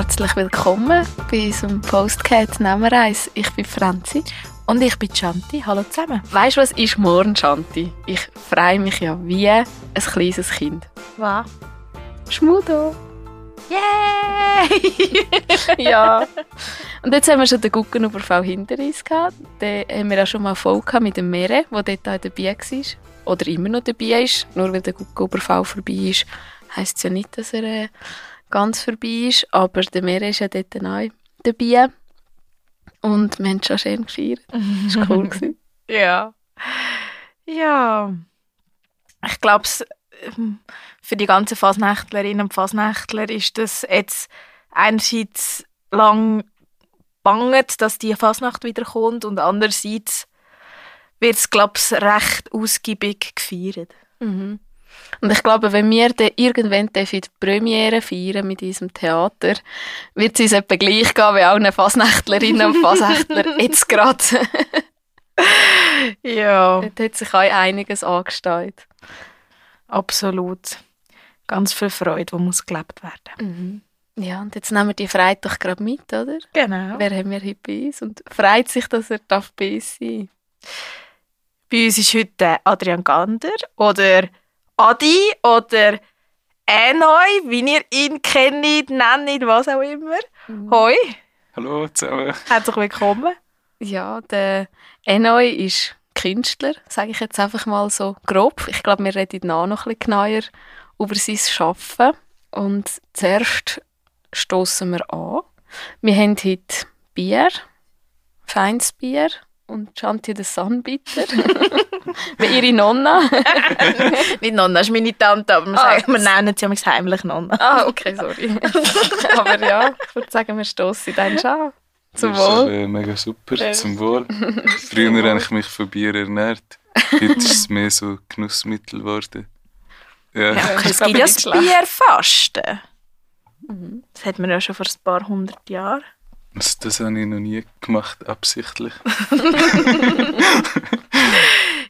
Herzlich willkommen bei unserem Postcat 1. Ich bin Franzi. Und ich bin Chanti. Hallo zusammen. Weißt du, was ist morgen, Chanti? Ich freue mich ja wie ein kleines Kind. Was? Schmudo. Yay! ja. Und jetzt haben wir schon den Guggenüberfall hinter uns gehabt. Den haben wir auch schon mal voll mit dem Mere, der dort auch dabei war. Oder immer noch dabei ist. Nur weil der Guggenüberfall vorbei ist, heisst es ja nicht, dass er äh, ganz vorbei ist. Aber der Mere ist ja dort auch dabei. Und wir haben schon schön gefeiert. Das war cool. gewesen. Ja. Ja. Ich glaube, für die ganzen Fasnächtlerinnen und Fasnächtler ist das jetzt einerseits lang banget, dass die Fasnacht wiederkommt und andererseits wird es, glaube ich, recht ausgiebig gefeiert. Mhm. Und ich glaube, wenn wir dann irgendwann die Premiere feiern mit diesem Theater, wird es uns etwa gleich gehen wie allen Fasnächtlerinnen und Fasnächtler jetzt gerade. ja. Dort hat sich auch einiges angestellt. Absolut. Ganz viel Freude, die muss gelebt werden. Mhm. Ja, und jetzt nehmen wir die Freude doch gerade mit, oder? Genau. Wer haben wir heute bei uns und freut sich, dass er darf bei uns sein Bei uns ist heute Adrian Gander oder Adi oder Enoi, wie ihr ihn kennt, nennt, was auch immer. Mhm. Hoi, Hallo zusammen. herzlich willkommen. Ja, der Enoi ist Künstler, sage ich jetzt einfach mal so grob. Ich glaube, wir reden nachher noch ein bisschen genauer über sein Schaffen. Und zuerst stoßen wir an. Wir haben heute Bier, feines Bier und Chanti den Sunbitter. Wie ihre Nonna. Nicht Nonna, das ist meine Tante, aber wir, Ah, sagen, wir nennen sie manchmal heimlich Nonna. ah, okay, sorry. Aber ja, ich würde sagen, wir stoßen dann schon. Zum Das ist Wohl. äh, mega super, Ja. zum Wohl. Früher habe ich mich von Bier ernährt. Heute ist es mehr so Genussmittel geworden. Ja, Ja, das es gibt ja das. Bierfasten. Mhm. Das hat man ja schon vor ein paar hundert Jahren. Das, das habe ich noch nie gemacht, absichtlich.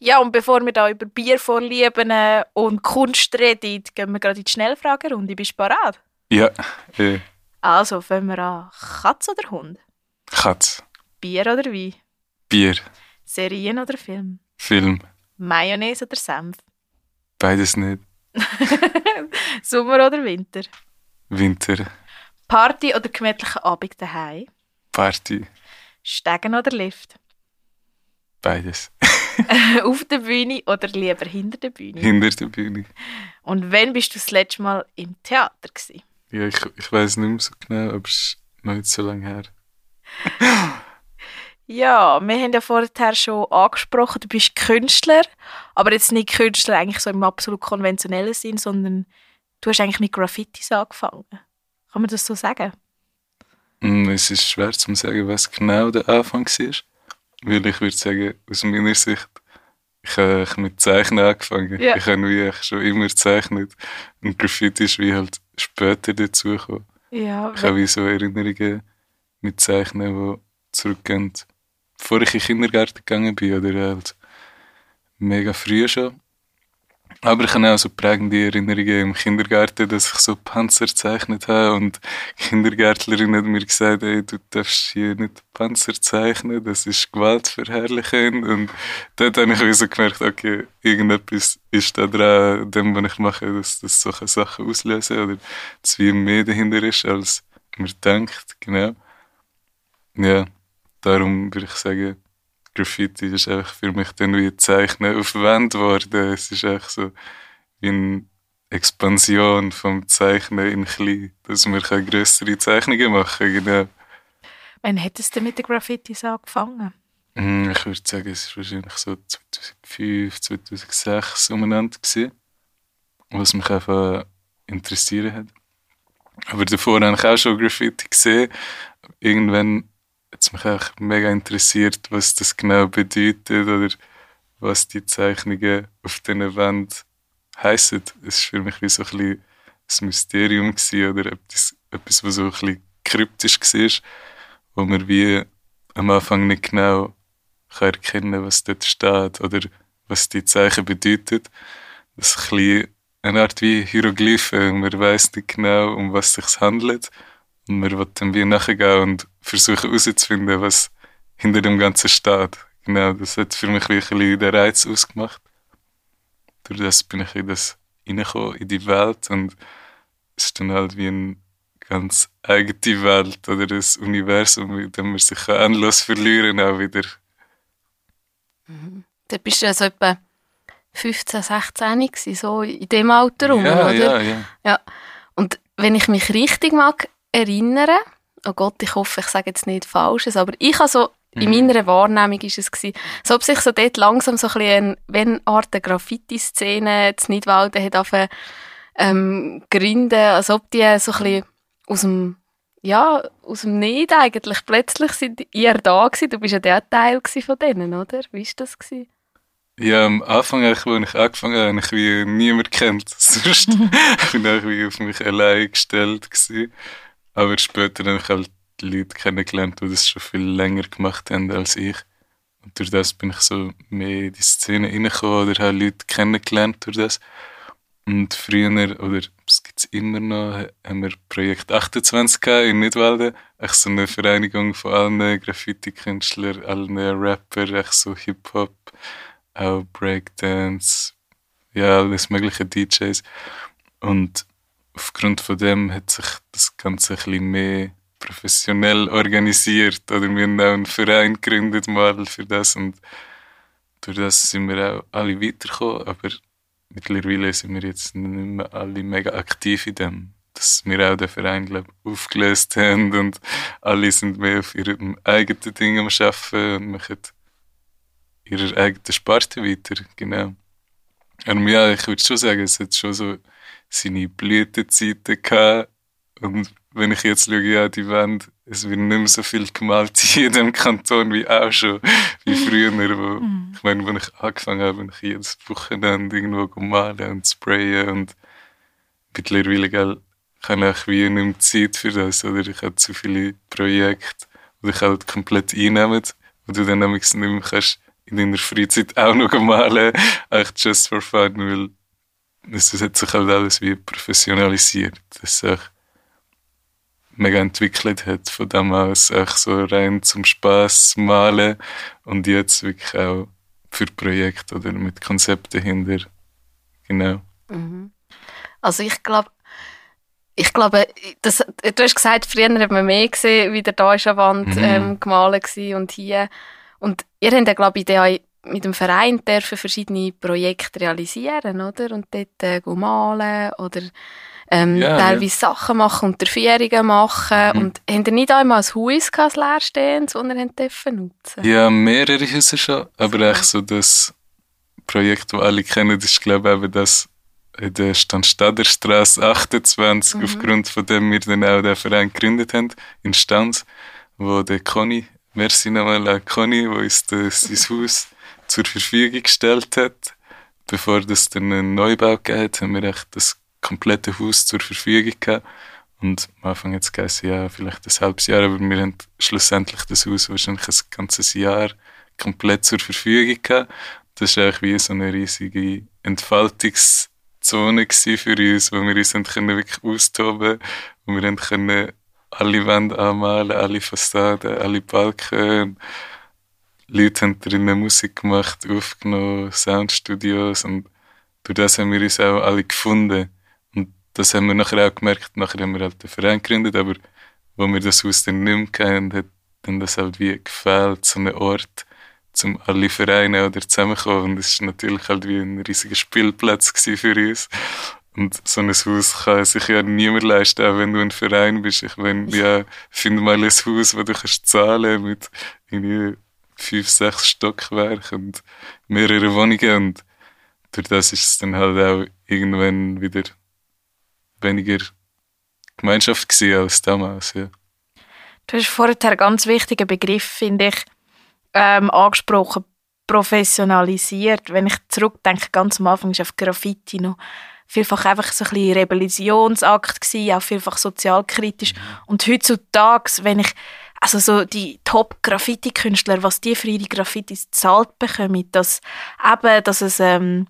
Ja, und bevor wir da über Biervorlieben äh, und Kunst reden, gehen wir gerade in die Schnellfragerunde. Bist du bereit? Ja, äh, Also, fangen wir an. Katz oder Hund? Katz, Bier oder Wein? Bier, Serien oder Film? Film, Mayonnaise oder Senf? beides nicht. Sommer oder Winter? Winter, Party oder gemütlicher Abend daheim? Party, Stegen oder Lift? beides. Auf der Bühne oder lieber hinter der Bühne? Hinter der Bühne. Und wann bist du das letzte Mal im Theater gewesen? Ja, ich, ich weiß nicht mehr so genau, aber es ist noch nicht so lange her. Ja, wir haben ja vorher schon angesprochen, du bist Künstler, aber jetzt nicht Künstler eigentlich so im absolut konventionellen Sinn, sondern du hast eigentlich mit Graffitis angefangen. Kann man das so sagen? Mm, Es ist schwer zu sagen, was genau der Anfang war. Weil ich würde sagen, aus meiner Sicht, ich habe mit Zeichnen angefangen. Ja. Ich habe wie schon immer gezeichnet. Und Graffiti ist wie halt später dazugekommen. Ja, Ich habe wie so Erinnerungen mit Zeichnen, die zurückgehen, bevor ich in den Kindergarten gegangen bin oder halt mega früh schon. Aber ich habe auch so prägende Erinnerungen im Kindergarten, dass ich so Panzer gezeichnet habe und die Kindergärtlerin hat mir gesagt, ey, du darfst hier nicht Panzer zeichnen, das ist gewaltverherrlichend und dort habe ich so gemerkt, okay, irgendetwas ist da dran, dem, was ich mache, dass das solche Sachen auslösen oder dass wie mehr dahinter ist, als man denkt, genau. Ja, darum würde ich sagen, Graffiti ist einfach für mich dann wie Zeichnen auf Wand geworden. Es ist einfach so eine Expansion vom Zeichnen in klein, dass man kann grössere Zeichnungen machen kann, genau. wann hättest du mit den Graffitis angefangen? Hm, Ich würde sagen, es war wahrscheinlich so 2005, 2006 umeinander gewesen, was mich einfach interessiert hat. Aber davor habe ich auch schon Graffiti gesehen. Irgendwann es mich auch mega interessiert, was das genau bedeutet oder was die Zeichnungen auf diesen Wänden heissen. Es war für mich wie so ein bisschen ein Mysterium oder etwas, etwas, was so ein bisschen kryptisch war, wo man wie am Anfang nicht genau kann erkennen was dort steht oder was die Zeichen bedeuten. Das ist ein bisschen eine Art wie Hieroglyphen. Man weiß nicht genau, um was es sich handelt. Und man will dann wie nachgehen und versuchen herauszufinden, was hinter dem Ganzen steht. Genau, das hat für mich wirklich den Reiz ausgemacht. Durch das bin ich in das reingekommen, in die Welt und es ist dann halt wie eine ganz eigene Welt oder ein Universum, in dem man sich endlos verlieren kann, auch wieder. Mhm. Da bist du ja so etwa 15, 16 gewesen, so in dem Alter rum, ja, oder? Ja, ja. ja. Und wenn ich mich richtig mag erinnern, oh Gott, ich hoffe, ich sage jetzt nicht Falsches, aber ich habe so, mhm. in meiner Wahrnehmung ist es gewesen, so ob sich so dort langsam so ein bisschen, wenn eine Art Graffiti-Szene zu Nidwalden hat angefangen, ähm, gründen, als ob die so ein bisschen aus dem ja, aus dem Nicht eigentlich. Plötzlich sind ihr da gewesen. Du bist ja der Teil von denen, oder? Wie war das? Gewesen? Ja, am Anfang, als ich angefangen habe, habe ich wie niemand kennt. Sonst bin ich wie auf mich allein gestellt gewesen. Aber später habe ich halt Leute kennengelernt, die das schon viel länger gemacht haben als ich. Und durch das bin ich so mehr in die Szene reingekommen oder habe Leute kennengelernt durch das. Und früher, oder es gibt es immer noch, haben wir Projekt 28 in Nidwalden. Echt so eine Vereinigung von allen Graffiti-Künstlern, allen Rapper, echt so Hip-Hop, auch Breakdance, ja, alles mögliche DJs. Und aufgrund von dem hat sich das Ganze ein bisschen mehr professionell organisiert. Oder wir haben auch einen Verein gegründet mal für das und durch das sind wir auch alle weitergekommen. Aber mittlerweile sind wir jetzt nicht mehr alle mega aktiv in dem. Dass wir auch den Verein glaub, aufgelöst haben und alle sind mehr auf ihrem eigenen Ding am Arbeiten und machen ihre eigene Sparte weiter. Genau. Und ja, ich würde schon sagen, es hat schon so seine Blütenzeiten gehabt. Und wenn ich jetzt schaue, ja, die Wand, es wird nicht mehr so viel gemalt in jedem Kanton wie auch schon, wie früher. Wo, mhm. Ich meine, wenn ich angefangen habe, bin ich jedes Wochenende irgendwo malen und sprayen und mittlerweile gell, habe ich wie nicht mehr Zeit für das, oder ich habe zu viele Projekte, die ich halt komplett einnehme, wo du dann nämlich nicht mehr kannst in deiner Freizeit auch noch malen, echt just for fun, weil es hat sich halt alles wie professionalisiert. Das ist echt mega entwickelt hat, von dem aus auch so rein zum Spaß malen und jetzt wirklich auch für Projekte oder mit Konzepten hinter. Genau. Mhm. Also ich glaube, ich glaube, das, du hast gesagt, früher hat man mehr gesehen, wie der da ist an Wand mhm. ähm, gemalt und hier. Und ihr habt ja, glaube ich, mit dem Verein dürfen verschiedene Projekte realisieren, oder? Und dort äh, malen oder ähm, ja, teilweise ja. Sachen machen und Unterführungen machen. Mhm. Und haben ihr nicht einmal ein Haus gehabt, ein leerstehendes, das ihr dürfen nutzen Ja, mehrere Häuser schon, aber echt so das Projekt, das alle kennen, ist glaube ich eben das in der Stanstaderstraße 28, mhm. aufgrund von dem wir dann auch den Verein gegründet haben, in Stanz, wo der Conny, merci nochmal an Conny, wo uns das, sein Haus zur Verfügung gestellt hat. Bevor das dann einen Neubau gegeben hat, haben wir echt das komplette Haus zur Verfügung gehabt. Und am Anfang jetzt es ja vielleicht ein halbes Jahr, aber wir haben schlussendlich das Haus wahrscheinlich ein ganzes Jahr komplett zur Verfügung gehabt. Das war eigentlich wie so eine riesige Entfaltungszone für uns, wo wir uns können wirklich austoben wo wir können alle Wände anmalen, alle Fassaden, alle Balken. Leute haben drinnen Musik gemacht, aufgenommen, Soundstudios und durch das haben wir uns auch alle gefunden das haben wir nachher auch gemerkt. Nachher haben wir halt den Verein gegründet, aber wo wir das Haus dann nicht mehr kennen, hat dann das halt wie gefällt, so ein Ort, zum alle Vereine oder zusammenkommen. Und das war natürlich halt wie ein riesiger Spielplatz für uns. Und so ein Haus kann sich ja niemand leisten, auch wenn du ein Verein bist. Ich meine, ja, find mal ein Haus, wo du kannst zahlen mit irgendwie fünf, sechs Stockwerken und mehrere Wohnungen. Und durch das ist es dann halt auch irgendwann wieder weniger Gemeinschaft gewesen als damals. Ja. Du hast vorher einen ganz wichtigen Begriff, finde ich, ähm, angesprochen, professionalisiert. Wenn ich zurückdenke, ganz am Anfang war auf Graffiti noch vielfach einfach so ein bisschen Rebellionsakt gewesen, auch vielfach sozialkritisch. Mhm. Und heutzutage, wenn ich also so die Top-Graffiti-Künstler, was die für ihre Graffitis zahlt bekommen, dass eben, dass es ähm,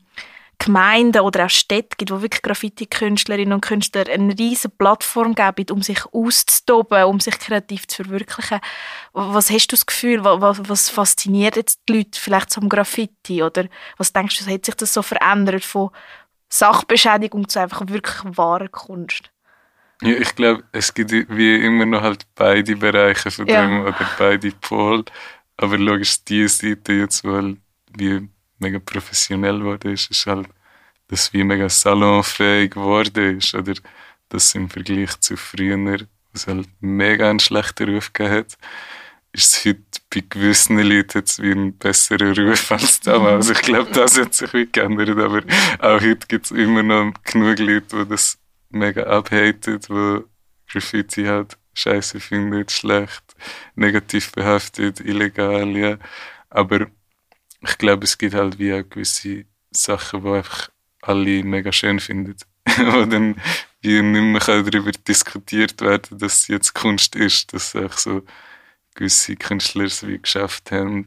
Gemeinden oder auch Städte gibt, wo wirklich Graffiti-Künstlerinnen und Künstler eine riesige Plattform geben, um sich auszutoben, um sich kreativ zu verwirklichen. Was hast du das Gefühl, was, was fasziniert jetzt die Leute vielleicht zum Graffiti? Oder was denkst du, hat sich das so verändert von Sachbeschädigung zu einfach wirklich wahrer Kunst? Ja, ich glaube, es gibt wie immer noch halt beide Bereiche von ja. dem oder beide Pole. Aber logisch, die Seite jetzt, weil wie mega professionell geworden ist, ist halt, dass wie mega salonfähig geworden ist. Oder dass im Vergleich zu früher, was halt mega einen schlechten Ruf hat, ist es heute bei gewissen Leuten jetzt wie ein besserer Ruf als damals. Also ich glaube, das hat sich wie geändert, aber auch heute gibt es immer noch genug Leute, die das mega abhatet, die Graffiti halt scheiße findet, schlecht, negativ behaftet, illegal, ja. Aber ich glaube, es gibt halt wie auch gewisse Sachen, die einfach alle mega schön finden. wo dann wie nicht mehr darüber diskutiert werden dass es jetzt Kunst ist, dass auch so gewisse Künstler es wie geschafft haben.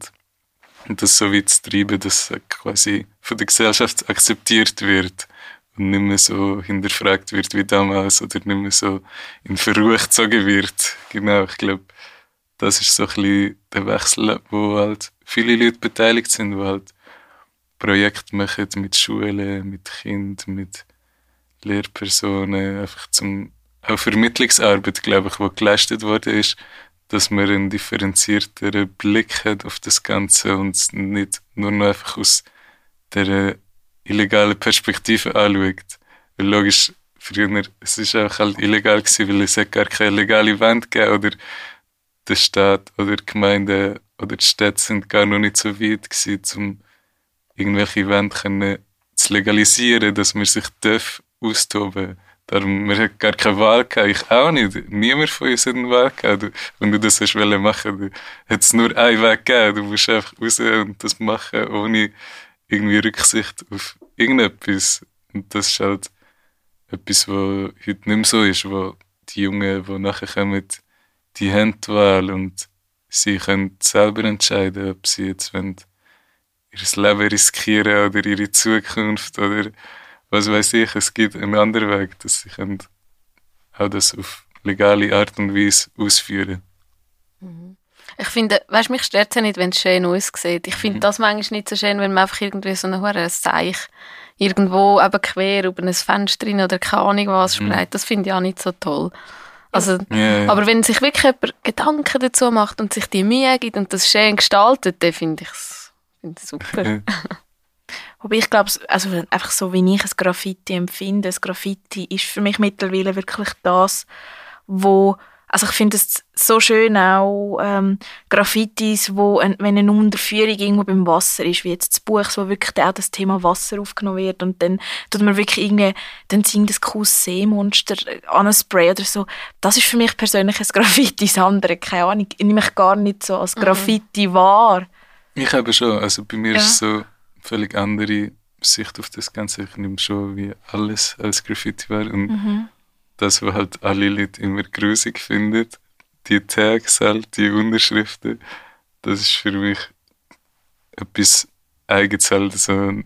Das so weit zu treiben, dass quasi von der Gesellschaft akzeptiert wird und nicht mehr so hinterfragt wird wie damals oder nicht mehr so in Verruch gezogen wird. Genau, ich glaube, das ist so ein bisschen der Wechsel, wo halt viele Leute beteiligt sind, die halt Projekte machen mit Schulen, mit Kindern, mit Lehrpersonen, einfach zum auch Vermittlungsarbeit, glaube ich, die geleistet worden ist, dass man einen differenzierteren Blick hat auf das Ganze und nicht nur noch einfach aus der illegalen Perspektive anschaut. Weil logisch, früher, es ist auch halt illegal gewesen, weil es gar keine legale Wand gegeben oder der Staat oder die Gemeinde oder die Städte sind gar noch nicht so weit gewesen, um irgendwelche Wände zu legalisieren, dass man sich darf austoben Darum, man hat gar keine Wahl gehabt, ich auch nicht. Niemand von uns hat eine Wahl gehabt. wenn du das hast machen du hat es nur einen Weg gegeben. Du musst einfach raus und das machen, ohne irgendwie Rücksicht auf irgendetwas. Und das ist halt etwas, was heute nicht mehr so ist, wo die Jungen, die nachher kommen, die haben die Wahl und sie können selber entscheiden, ob sie jetzt wollen, ihr Leben riskieren oder ihre Zukunft oder was weiß ich. Es gibt einen anderen Weg, dass sie können auch das auf legale Art und Weise ausführen mhm. Ich finde, weißt, mich stört es ja nicht, wenn es schön aussieht. Ich finde mhm. das manchmal nicht so schön, wenn man einfach irgendwie so ein Seich irgendwo eben quer über ein Fenster rein oder keine Ahnung was mhm. spreit. Das finde ich auch nicht so toll. Also, yeah. Aber wenn sich wirklich jemand Gedanken dazu macht und sich die Mühe gibt und das schön gestaltet, dann finde ich es find super. Wobei ich glaube, also einfach so wie ich ein Graffiti empfinde, das Graffiti ist für mich mittlerweile wirklich das, wo also ich finde es so schön auch ähm, Graffitis, wo ein, wenn eine Unterführung irgendwo beim Wasser ist, wie jetzt das Buch, wo wirklich auch das Thema Wasser aufgenommen wird und dann tut man wirklich irgendwie, dann singt das cooles Seemonster an ein Spray oder so. Das ist für mich persönlich ein Graffiti, das andere, keine Ahnung, ich nehme mich gar nicht so als mhm. Graffiti mhm. wahr. Ich habe schon, also bei mir ja. ist es so völlig andere Sicht auf das Ganze. Ich nehme schon wie alles als Graffiti wahr und mhm das, was halt alle Leute immer grusig finden, die Tags halt, die Unterschriften, das ist für mich etwas eigenes halt,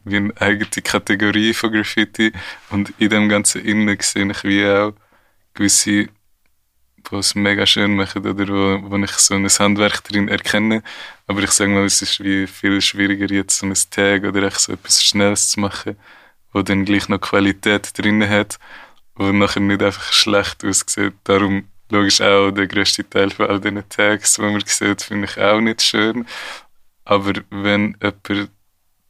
wie eine eigene Kategorie von Graffiti. Und in dem ganzen Innen sehe ich wie auch gewisse, die es mega schön machen oder wo, wo ich so ein Handwerk drin erkenne, aber ich sage mal, es ist wie viel schwieriger jetzt so ein Tag oder so etwas Schnelles zu machen, wo dann gleich noch Qualität drin hat wo nachher nicht einfach schlecht aussieht. Darum logisch auch der größte Teil von all diesen Tags, die man sieht, finde ich auch nicht schön. Aber wenn jemand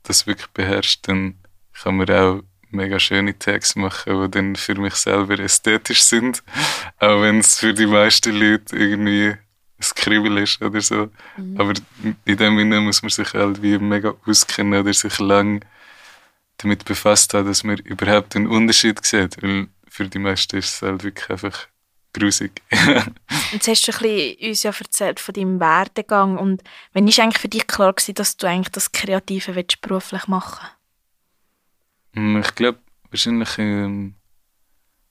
das wirklich beherrscht, dann kann man auch mega schöne Tags machen, die dann für mich selber ästhetisch sind. Auch wenn es für die meisten Leute irgendwie ein Kribbel ist oder so. Mhm. Aber in dem Sinne muss man sich halt wie mega auskennen oder sich lang damit befasst haben, dass man überhaupt einen Unterschied sieht. Weil für die meisten ist es halt wirklich einfach grusig. Jetzt hast du ein bisschen uns ja erzählt von deinem Werdegang und wann ist eigentlich für dich klar gewesen, dass du eigentlich das Kreative willst, beruflich machen hm, Ich glaube, wahrscheinlich ähm,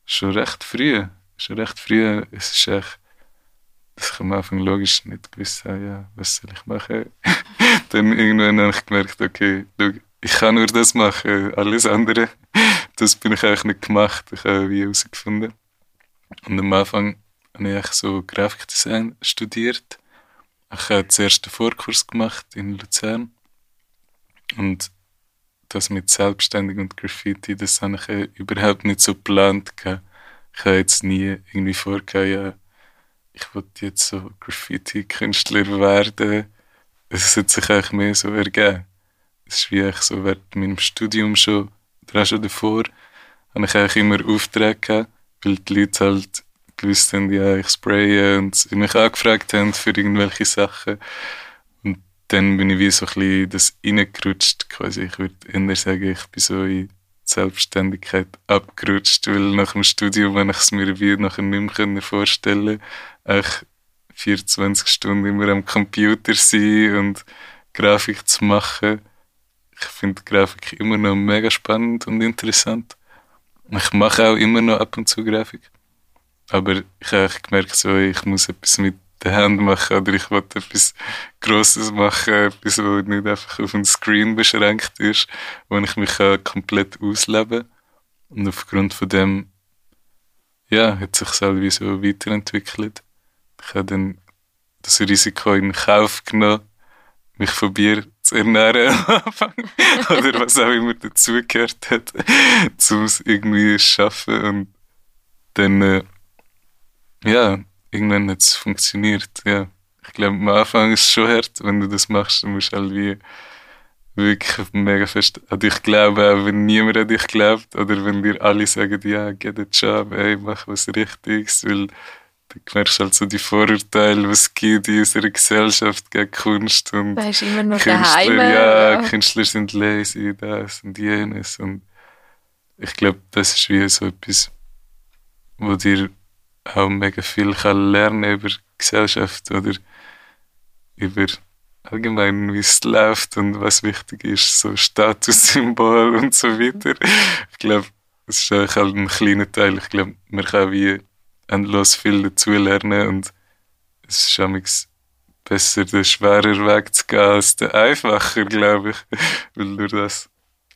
schon recht früh. Schon recht früh. Es ist echt, dass ich am Anfang logisch nicht gewusst habe, ja, was soll ich machen. Dann irgendwann habe ich gemerkt, okay, schau, ich kann nur das machen, alles andere, das bin ich eigentlich nicht gemacht. Ich habe wie herausgefunden. Und am Anfang habe ich so Grafikdesign studiert. Ich habe zuerst einen Vorkurs gemacht in Luzern. Und das mit Selbstständig und Graffiti, das habe ich überhaupt nicht so geplant. Ich habe jetzt nie irgendwie vorgehabt, ja, ich wollte jetzt so Graffiti-Künstler werden. Es hat sich eigentlich mehr so ergeben. Es ist wie ich so während meinem Studium schon, oder auch schon davor, habe ich eigentlich immer Aufträge gehabt, weil die Leute halt gewusst haben, ja, ich spraye und mich angefragt haben für irgendwelche Sachen. Und dann bin ich wie so ein bisschen das reingerutscht, quasi. Ich würde eher sagen, ich bin so in Selbstständigkeit abgerutscht, weil nach dem Studium, wenn ich es mir wie nachher nicht mehr vorstellen konnte, 24 Stunden immer am Computer sein und Grafik zu machen. Ich finde Grafik immer noch mega spannend und interessant. Ich mache auch immer noch ab und zu Grafik. Aber ich habe gemerkt, so, ich muss etwas mit der Hand machen oder ich wollte etwas Grosses machen, etwas, was nicht einfach auf dem Screen beschränkt ist, wo ich mich komplett ausleben kann. Und aufgrund von dem, ja, hat sich selber so weiterentwickelt. Ich habe dann das Risiko in Kauf genommen, mich von Bier zu ernähren am Anfang. Oder was auch immer dazugehört hat, um es irgendwie zu schaffen. Und dann, äh, ja, irgendwann hat es funktioniert, ja. Ich glaube, am Anfang ist es schon hart, wenn du das machst, dann musst du halt wie wirklich mega fest an dich glauben, auch wenn niemand an dich glaubt, oder wenn dir alle sagen, ja, geh den Job, ey, mach was Richtiges, weil du merkst halt so die Vorurteile, was es gibt in unserer Gesellschaft gegen Kunst und Da ist immer noch Künstler, daheim. ja, ja. Künstler sind lazy, das und jenes und ich glaube, das ist wie so etwas, wo dir auch mega viel kann lernen über Gesellschaft oder über allgemein, wie es läuft und was wichtig ist, so Statussymbol und so weiter. Ich glaube, das ist halt ein kleiner Teil. Ich glaube, man kann wie endlos viel dazu lernen und es ist amigs besser, den schwerer Weg zu gehen als den einfacher, glaube ich. Weil durch das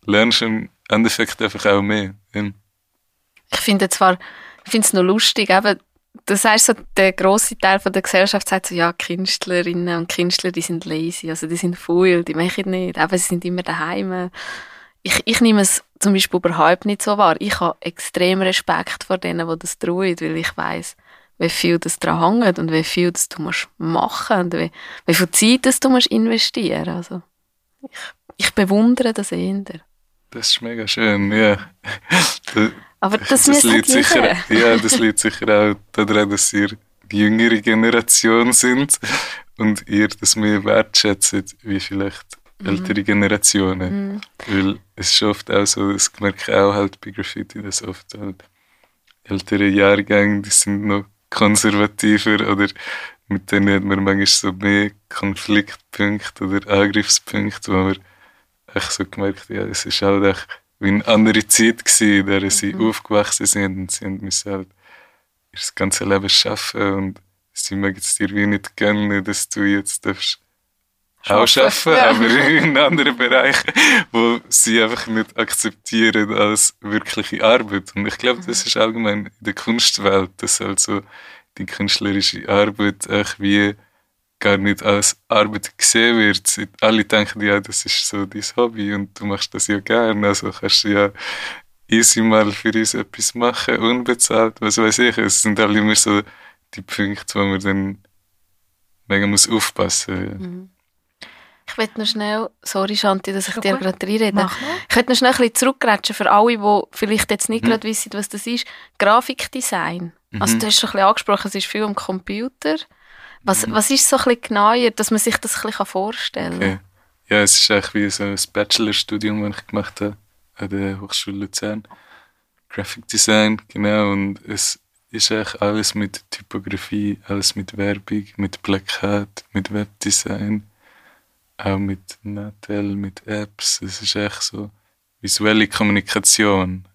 lernst du im Endeffekt einfach auch mehr. Ich finde zwar, ich finde es noch lustig, eben, du sagst so, der grosse Teil von der Gesellschaft sagt so, ja, Künstlerinnen und Künstler, die sind lazy, also die sind faul, die machen nicht, eben, sie sind immer daheim. Ich, ich nehme es zum Beispiel überhaupt nicht so wahr. Ich habe extrem Respekt vor denen, die das tun, weil ich weiß, wie viel das daran hängt und wie viel das du musst machen und wie, wie viel Zeit das du musst investieren. Also ich, ich bewundere das eher. Das ist mega schön, ja. Das, Aber das, das liegt sicher, ja, das liegt sicher auch daran, dass ihr die jüngere Generation sind und ihr das mehr wertschätzt, wie vielleicht ältere Generationen. Mhm. Weil es ist oft auch so, das merke ich auch halt bei Graffiti, dass oft halt ältere Jahrgänge, die sind noch konservativer oder mit denen hat man manchmal so mehr Konfliktpunkte oder Angriffspunkte, wo man echt so gemerkt ja, es ist halt echt wie eine andere Zeit gewesen, in der sie aufgewachsen sind und sie müssen halt ihr ganze Leben schaffen und sie mögen es dir wie nicht gönnen, dass du jetzt darfst auch schaffen, Ja. aber in anderen Bereich, wo sie einfach nicht akzeptieren als wirkliche Arbeit. Und ich glaube, das ist allgemein in der Kunstwelt, dass also die künstlerische Arbeit echt wie gar nicht als Arbeit gesehen wird. Alle denken, ja, das ist so dein Hobby und du machst das ja gern, also kannst du ja easy mal für uns etwas machen, unbezahlt, was weiß ich. Es sind alle immer so die Punkte, wo man dann mega muss aufpassen muss. Ich will noch schnell, sorry Shanti, dass ich Schon dir gerade reinrede. Ich will noch schnell ein bisschen zurückgrätschen für alle, die vielleicht jetzt nicht Mhm. gerade wissen, was das ist. Grafikdesign. Also Mhm. du hast schon ein bisschen angesprochen, es ist viel am Computer. Was, Mhm. was ist so ein bisschen genauer, dass man sich das ein bisschen vorstellen kann? Okay. Ja, es ist eigentlich wie so ein Bachelorstudium, das ich gemacht habe an der Hochschule Luzern. Graphic Design, genau. Und es ist eigentlich alles mit Typografie, alles mit Werbung, mit Plakat, mit Webdesign, auch mit Natel, mit Apps. Es ist echt so visuelle Kommunikation,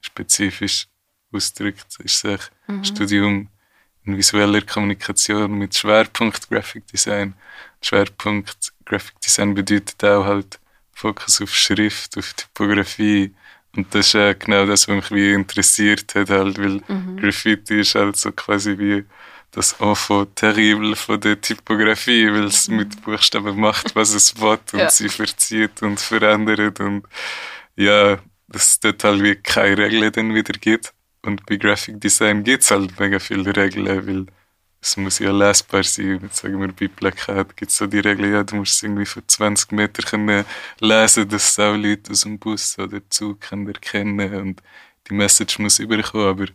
spezifisch ausgedrückt. Es ist echt Mhm. Studium in visueller Kommunikation mit Schwerpunkt Graphic Design. Schwerpunkt Graphic Design bedeutet auch halt Fokus auf Schrift, auf Typografie. Und das ist ja genau das, was mich wie interessiert hat, halt, weil Mhm. Graffiti ist halt so quasi wie das Enfant terrible von der Typografie, weil es mit Buchstaben macht, was es will und Ja. sie verzieht und verändert und ja, dass es dort halt wie keine Regeln dann wieder gibt. Und bei Graphic Design gibt es halt mega viele Regeln, weil es muss ja lesbar sein. Jetzt sagen wir, bei Plakat gibt es so die Regel, ja, du musst es irgendwie von 20 Metern können lesen, dass es auch Leute aus dem Bus oder Zug können erkennen und die Message muss überkommen, aber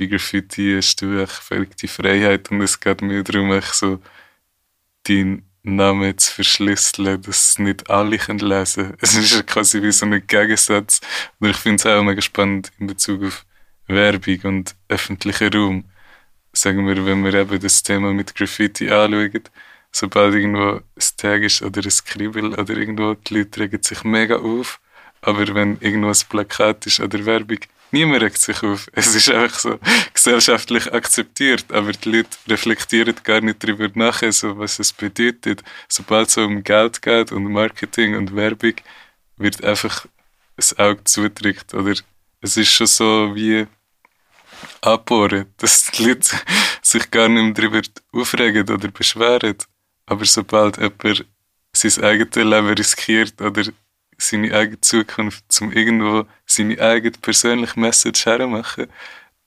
bei Graffiti hast du völlig die Freiheit und es geht mir darum, echt so deinen Namen zu verschlüsseln, dass nicht alle können lesen können. Es ist quasi wie so ein Gegensatz. Und ich finde es auch mega spannend in Bezug auf Werbung und öffentlichen Raum. Sagen wir, wenn wir eben das Thema mit Graffiti anschauen, sobald irgendwo ein Tag ist oder ein Skribbel oder irgendwo, die Leute regen sich mega auf. Aber wenn irgendwo ein Plakat ist oder Werbung, niemand regt sich auf. Es ist einfach so gesellschaftlich akzeptiert, aber die Leute reflektieren gar nicht darüber nach, so was es bedeutet. Sobald es um Geld geht und Marketing und Werbung, wird einfach das Auge zudrückt. Oder es ist schon so wie abbohren, dass die Leute sich gar nicht mehr darüber aufregen oder beschweren. Aber sobald jemand sein eigenes Leben riskiert oder seine eigene Zukunft zum irgendwo seine eigene persönliche Message hermachen,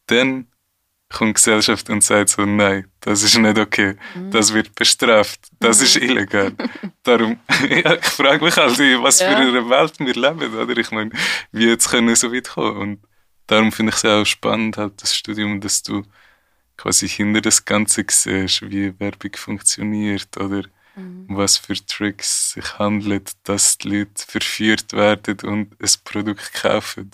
dann kommt die Gesellschaft und sagt so, nein, das ist nicht okay, das wird bestraft, das ist illegal. Darum, ja, ich frage mich halt, was für eine Welt wir leben, oder? Ich meine, wie jetzt können wir so weit kommen? Und darum finde ich es auch spannend, halt das Studium, dass du quasi hinter das Ganze siehst, wie Werbung funktioniert oder um was für Tricks sich handelt, dass die Leute verführt werden und ein Produkt kaufen.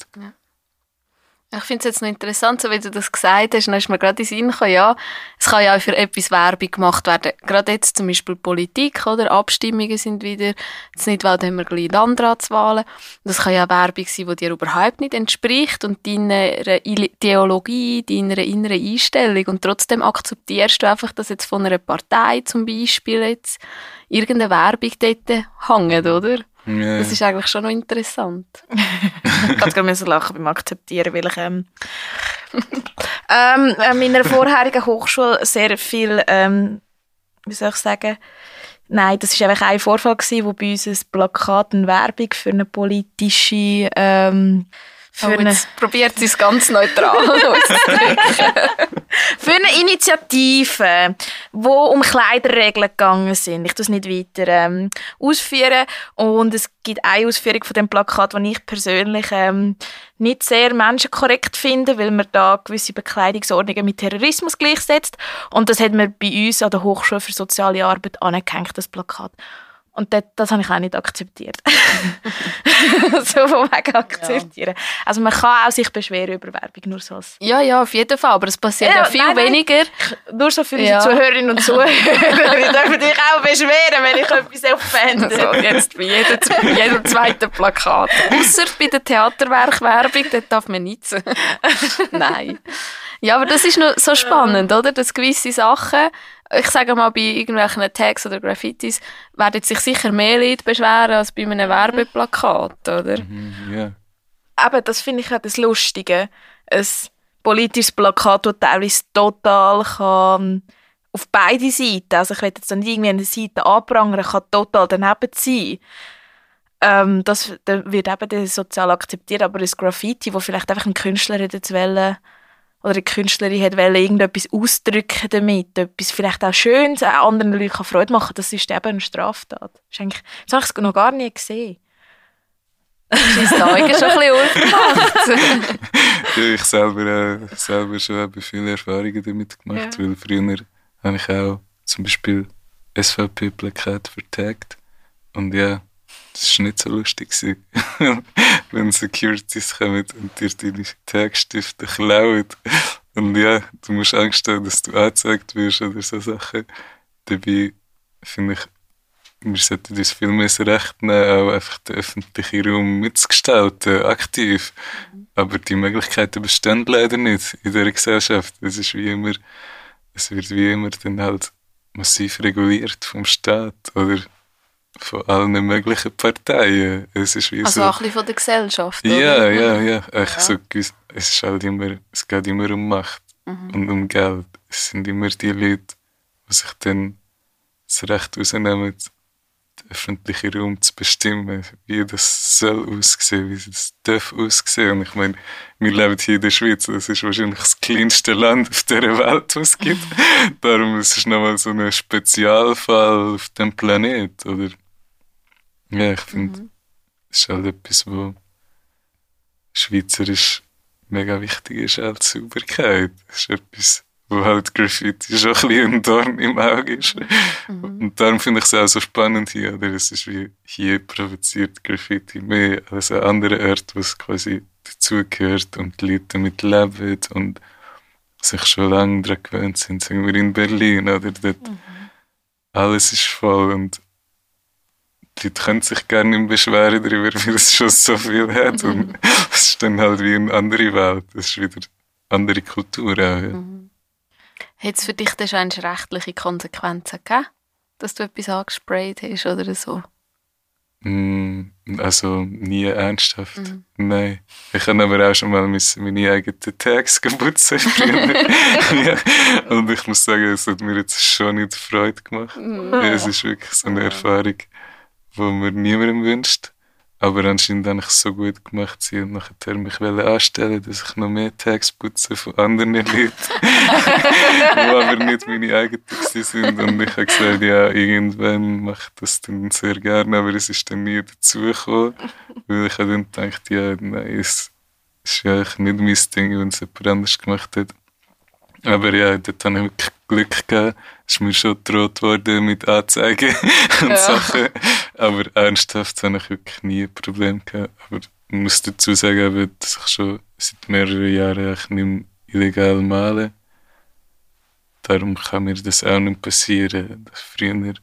Ich finde es jetzt noch interessant, so wie du das gesagt hast, dann ist mir gerade in Sinn gekommen, ja, es kann ja auch für etwas Werbung gemacht werden. Gerade jetzt zum Beispiel Politik, oder? Abstimmungen sind wieder, jetzt nicht, weil haben wir gleich Landratswahlen. Das kann ja Werbung sein, die dir überhaupt nicht entspricht und deiner Ideologie, deiner inneren Einstellung und trotzdem akzeptierst du einfach, dass jetzt von einer Partei zum Beispiel jetzt irgendeine Werbung dort hängt, oder? Ja, Das ist eigentlich schon noch interessant. Ich kann gerade lachen beim Akzeptieren, weil ich ähm, ähm, an meiner vorherigen Hochschule sehr viel, ähm, wie soll ich sagen, nein, das war einfach ein Vorfall gewesen, wo bei uns ein Plakat eine Werbung für eine politische, ähm, für, Oh, eine, probiert sie es ganz neutral für eine Initiative, wo um Kleiderregeln gegangen sind. Ich tue es nicht weiter ähm, ausführen. Und es gibt eine Ausführung von dem Plakat, die ich persönlich ähm, nicht sehr menschenkorrekt finde, weil man da gewisse Bekleidungsordnungen mit Terrorismus gleichsetzt. Und das hat man bei uns an der Hochschule für soziale Arbeit angehängt, das Plakat. Und das, das habe ich auch nicht akzeptiert. so von wegen akzeptieren. Also man kann auch sich beschweren über Werbung, nur so als ja, ja, auf jeden Fall. Aber es passiert ja, Ja, viel nein, weniger. nur so für Ja. unsere Zuhörerinnen und Zuhörer. ich darf dich auch beschweren, wenn ich etwas offende. So, jetzt bei jedem, bei jedem zweiten Plakat. Außer bei der Theaterwerkwerbung, dort darf man nichts. Nein. Ja, aber das ist noch so spannend, oder? Dass gewisse Sachen, ich sage mal, bei irgendwelchen Tags oder Graffitis, werden sich sicher mehr Leute beschweren als bei einem Werbeplakat, oder? Mhm, ja. Eben, das finde ich auch das Lustige. Ein politisches Plakat, das teilweise total kann auf beide Seiten, also ich will jetzt nicht irgendwie eine Seite anprangern, kann total daneben sein. Ähm, das dann wird eben sozial akzeptiert, aber ein Graffiti, wo vielleicht einfach ein Künstler hätte wollen, oder eine Künstlerin hat wollen, irgendetwas ausdrücken damit, etwas vielleicht auch Schönes, auch anderen Leuten Freude machen, das ist eben eine Straftat. Das, ist das habe ich noch gar nie gesehen. Ist Augen schon ein bisschen aufgemacht. Ja, ich selber, äh, selber schon habe viele Erfahrungen damit gemacht, weil früher habe ich auch zum Beispiel SVP-Plakate vertagt und ja, das war nicht so lustig. Wenn Securities kommen und dir deine Tagstifte klauen und ja, du musst Angst haben, dass du angezeigt wirst oder so Sachen. Dabei finde ich, wir sollten uns viel mehr das Recht nehmen, auch einfach den öffentlichen Raum mitzugestalten, aktiv. Aber die Möglichkeiten bestehen leider nicht in dieser Gesellschaft. Es ist wie immer, es wird wie immer dann halt massiv reguliert vom Staat oder von allen möglichen Parteien. Es ist wie Also so, auch ein bisschen von der Gesellschaft, ja, oder? ja, ja. Echt Ja. So, es ist halt immer, es geht immer um Macht Mhm. und um Geld. Es sind immer die Leute, die sich dann das Recht rausnehmen, den öffentlichen Raum zu bestimmen, wie das soll aussehen, wie das darf aussehen. Und ich meine, wir leben hier in der Schweiz, das ist wahrscheinlich das kleinste Land auf der Welt, was es gibt. Darum ist es nochmal so ein Spezialfall auf dem Planet, oder? Ja, ich finde, Mhm. es ist halt etwas, wo schweizerisch mega wichtig ist als Sauberkeit. Das ist etwas, wo halt Graffiti schon ein bisschen ein Dorn im Auge ist. Mhm. Und darum finde ich es auch so spannend hier, oder? Es ist wie hier provoziert Graffiti mehr als an anderen wo es quasi dazugehört und die Leute damit leben und sich schon lange daran gewöhnt sind. Sagen wir in Berlin, oder? Dort Mhm. alles ist voll und die können sich gerne nicht beschweren darüber, weil es schon so viel hat. Und es ist dann halt wie eine andere Welt. Es ist wieder eine andere Kultur auch. Ja. Mhm. Hat es für dich dann schon rechtliche Konsequenzen gegeben, dass du etwas angesprayt hast oder so? Mm, Also nie ernsthaft. Mhm. Nein. Ich habe aber auch schon mal meine eigenen Tags putzen. ja. Und ich muss sagen, es hat mir jetzt schon nicht Freude gemacht. Ja, es ist wirklich so eine Erfahrung, die man niemandem wünscht. Aber anscheinend habe ich es so gut gemacht, sie und nachher mich anstellen, dass ich noch mehr Tags putze von anderen Leuten, die aber nicht meine eigenen sind. Und ich habe gesagt, ja, irgendwann mache ich das dann sehr gerne, aber es ist dann nie dazu gekommen, weil ich dann gedacht, ja, nein, es ist ja nicht mein Ding, wenn es jemand anders gemacht hat. Aber ja, dort habe ich wirklich Glück gehabt. Es ist mir schon gedroht worden mit Anzeigen und Ja. Sachen. Aber ernsthaft habe ich wirklich nie ein Problem gehabt. Aber ich muss dazu sagen, dass ich schon seit mehreren Jahren nicht mehr illegal male. Darum kann mir das auch nicht passieren, dass früher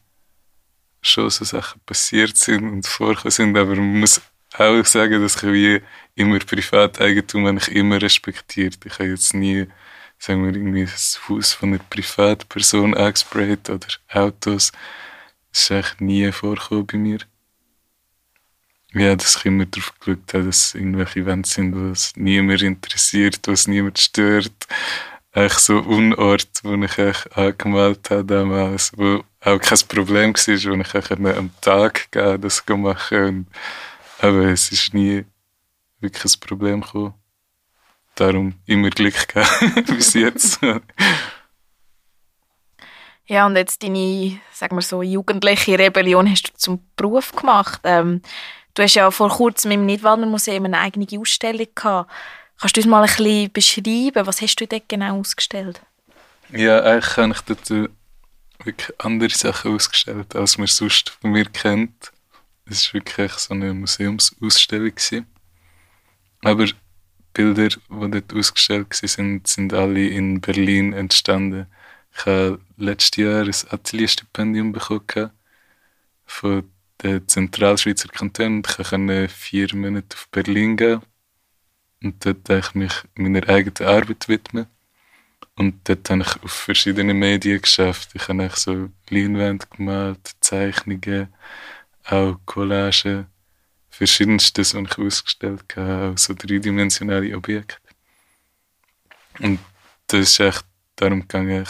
schon so Sachen passiert sind und vorgekommen sind. Aber man muss auch sagen, dass ich wie immer Privateigentum habe ich immer respektiert. Ich habe jetzt nie sagen wir, irgendwie das Haus von einer Privatperson angesprayt oder Autos. Das ist eigentlich nie vorgekommen bei mir. Ja, dass ich immer darauf geschaut habe, dass es irgendwelche Events sind, die es niemand interessiert, die es niemand stört. Eigentlich so Unort, wo ich eigentlich angemeldet habe damals, wo auch kein Problem war, wo ich eigentlich am Tag gehen, das machen und Aber es ist nie wirklich ein Problem gekommen. Darum immer Glück gehabt, bis jetzt. Ja, und jetzt deine, sagen wir so, jugendliche Rebellion hast du zum Beruf gemacht. Ähm, du hast ja vor kurzem im Nidwalder Museum eine eigene Ausstellung gehabt. Kannst du uns mal ein bisschen beschreiben, was hast du dort genau ausgestellt? Ja, eigentlich habe ich dort wirklich andere Sachen ausgestellt, als man sonst von mir kennt. Es war wirklich so eine Museumsausstellung. Gewesen. Aber Bilder, die dort ausgestellt waren, sind, alle in Berlin entstanden. Ich habe letztes Jahr ein Atelierstipendium bekommen von den Zentralschweizer Kantonen. Ich konnte vier Monate auf Berlin gehen und dort konnte ich mich meiner eigenen Arbeit widmen. Und dort habe ich auf verschiedenen Medien geschafft. Ich habe so Leinwände gemalt, Zeichnungen, auch Collagen, verschiedenstes, was ich ausgestellt auch so dreidimensionale Objekte. Und das ist echt darum gegangen,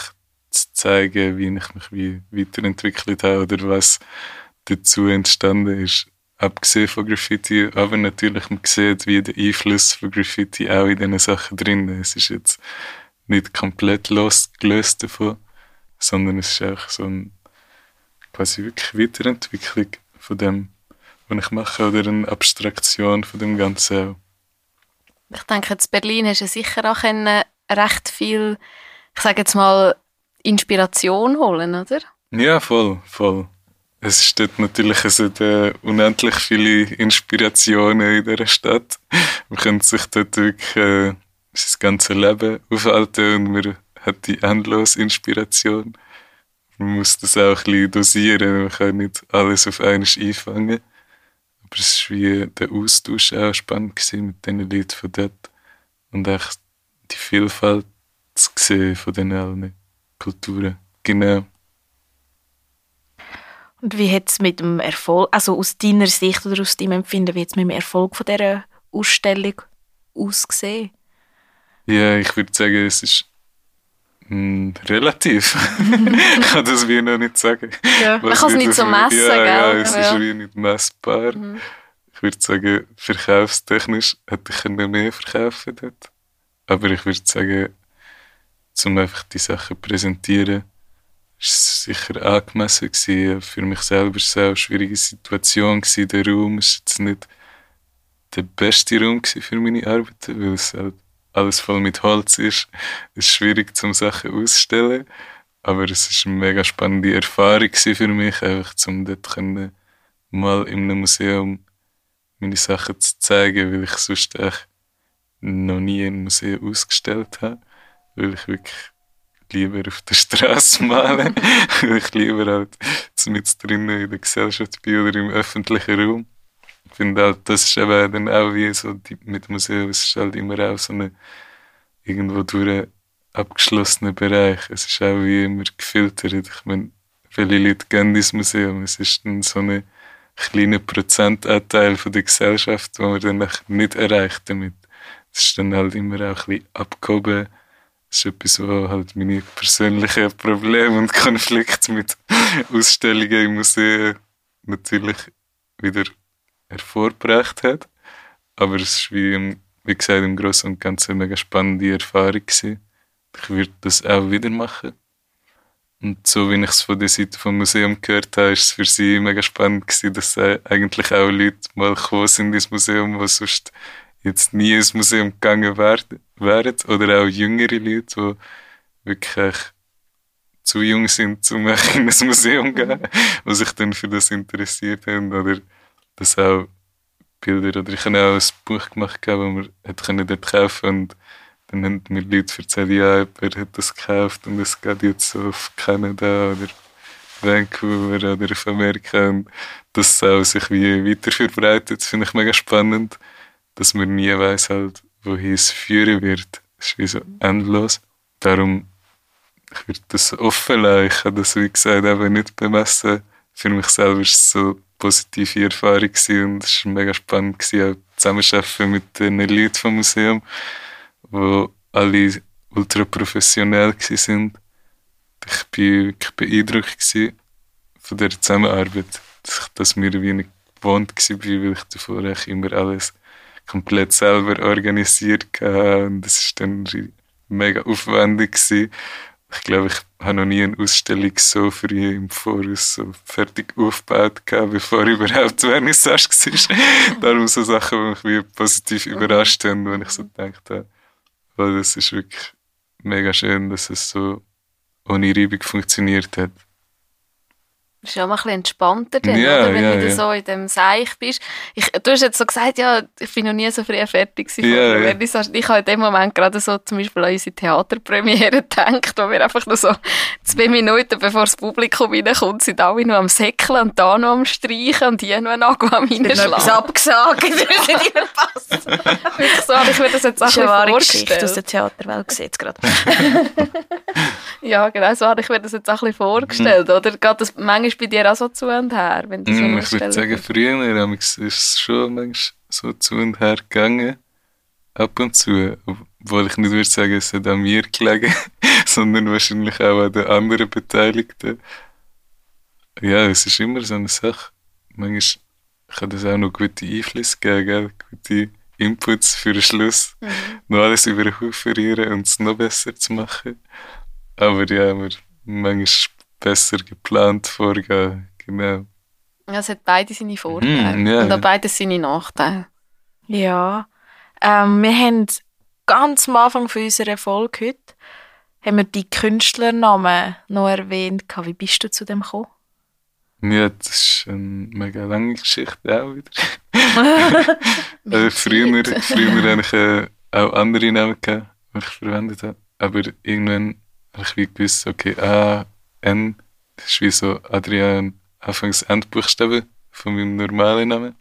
zu zeigen, wie ich mich wie weiterentwickelt habe oder was dazu entstanden ist. Abgesehen von Graffiti, aber natürlich man sieht, wie der Einfluss von Graffiti auch in diesen Sachen drin ist. Es ist jetzt nicht komplett losgelöst davon, sondern es ist auch so eine quasi wirklich Weiterentwicklung von dem, was ich mache, oder eine Abstraktion von dem Ganzen. Ich denke, in Berlin hast du sicher auch können recht viel, ich sage jetzt mal, Inspiration holen, oder? Ja, voll, voll. Es steht natürlich, es hat äh, unendlich viele Inspirationen in dieser Stadt. Man könnte sich dort wirklich äh, sein ganzes Leben aufhalten und man hat die endlose Inspiration. Man muss das auch ein bisschen dosieren, man kann nicht alles auf einmal einfangen. Aber es war wie der Austausch auch spannend gewesen mit den Leuten von dort. Und auch die Vielfalt zu sehen von den allen Kulturen. Genau. Und wie hat es mit dem Erfolg, also aus deiner Sicht oder aus deinem Empfinden, wie hat es mit dem Erfolg von dieser Ausstellung ausgesehen? Ja, ich würde sagen, es ist mh, relativ. ich kann das wie noch nicht sagen. Ja. Man kann es nicht so messen, ja, gell? Ja, es Ja. ist wie nicht messbar. Mhm. Ich würde sagen, verkaufstechnisch hätte ich mehr verkaufen dort. Aber ich würde sagen, zum einfach die Sachen präsentieren, ist es sicher angemessen gewesen. Für mich selber war es auch eine schwierige Situation gewesen. Der Raum ist jetzt nicht der beste Raum für meine Arbeiten, weil es halt alles voll mit Holz ist. Ist schwierig, zum Sachen auszustellen. Aber es ist eine mega spannende Erfahrung für mich, einfach zum dort können, mal in einem Museum meine Sachen zu zeigen, weil ich sonst echt noch nie in einem Museum ausgestellt habe. Weil ich wirklich lieber auf der Straße male. weil ich lieber halt mit drinnen in der Gesellschaft bin oder im öffentlichen Raum. Ich finde halt, das ist eben dann auch wie so die, mit Museum, es ist halt immer auch so eine irgendwo durch abgeschlossener Bereich. Es ist auch wie immer gefiltert. Ich meine, viele Leute gehen ins Museum. Es ist dann so eine kleiner Prozentanteil von der Gesellschaft, den man dann nicht erreicht damit. Es ist dann halt immer auch ein bisschen abgehoben. Das ist etwas, wo halt meine persönlichen Probleme und Konflikte mit Ausstellungen im Museum natürlich wieder hervorgebracht hat. Aber es ist wie, im, wie gesagt im Großen und Ganzen eine mega spannende Erfahrung gewesen. Ich würde das auch wieder machen. Und so wie ich es von der Seite vom Museum gehört habe, ist es für sie mega spannend gewesen, dass äh, eigentlich auch Leute mal gekommen sind ins Museum, die sonst jetzt nie ins Museum gegangen wären. Oder auch jüngere Leute, die wirklich zu jung sind, um in ein Museum zu gehen, die sich dann für das interessiert haben. Oder das auch Bilder. Oder ich habe auch ein Buch gemacht, das wir hätte können dort kaufen und dann haben mir Leute erzählt, ja, jemand hat das gekauft und es geht jetzt so auf Kanada oder Vancouver oder auf Amerika und das auch sich wie weiter verbreitet. Finde ich mega spannend, dass man nie weiß halt, wohin es führen wird. Es ist wie so endlos. Darum, ich würde das offen lassen. Ich habe das, wie gesagt, eben nicht bemessen. Für mich selber war es so positive Erfahrung gewesen und es war mega spannend gewesen, auch zusammenzuarbeiten mit den Leuten vom Museum wo alle ultra professionell sind. Ich bin wirklich beeindruckt von der Zusammenarbeit, dass ich das mir wie nicht gewohnt war, weil ich davor immer alles komplett selber organisiert hatte und das ist dann mega aufwendig gewesen. Ich glaube, ich habe noch nie eine Ausstellung so früh im Voraus so fertig aufgebaut, gehabt, bevor überhaupt Vernissage war. Darum so Sachen, die mich wie positiv überrascht haben, wenn ich so gedacht habe, weil das ist wirklich mega schön, dass es so ohne Reibung funktioniert hat. Das ist ja auch mal ein bisschen entspannter, dann, Ja, oder? wenn ja, du wieder ja. so in dem Seich bist. Ich, du hast jetzt so gesagt, ja, ich bin noch nie so früh fertig gewesen. Der ja. Vernissage. Ich habe in dem Moment gerade so zum Beispiel an unsere Theaterpremiere gedacht, wo wir einfach nur so zwei Minuten bevor das Publikum reinkommt, sind alle noch am Säckeln und da noch am Streichen und hier noch einen Nagel am reinschlagen. abgesagt, das nicht immer passt. Wirklich so, aber ich würde das jetzt auch Das ist ein eine bisschen wahre Geschichte aus vorstellen. der Theaterwelt, sieht gerade. Ja, genau so habe ich mir das jetzt auch ein bisschen vorgestellt. Oder geht das manchmal bei dir auch so zu und her? Wenn du so Mm, ich würde sagen, früher ist es schon manchmal so zu und her gegangen. Ab und zu. Obwohl ich nicht würde sagen, es hat an mir gelegen, sondern wahrscheinlich auch an den anderen Beteiligten. Ja, es ist immer so eine Sache. Manchmal kann das auch noch gute Einflüsse geben, gell? gute Inputs für den Schluss. Mhm. Noch alles über den Haufen rühren und es noch besser zu machen. Aber ja, wir manchmal besser geplant vorgehen. Genau. Ja, es hat beide seine Vorteile. Mhm, ja, und auch beide seine Nachteile. Ja, ähm, wir haben ganz am Anfang von unserer Folge heute haben wir die Künstlernamen noch erwähnt. Wie bist du zu dem gekommen? Ja, das ist eine mega lange Geschichte auch wieder. Also früher, früher hatte ich äh, auch andere Namen, gehabt, die ich verwendet habe. Aber irgendwann habe ich wie gewusst, okay, A, N, das ist wie so Adrian Anfangs Endbuchstaben von meinem normalen Namen.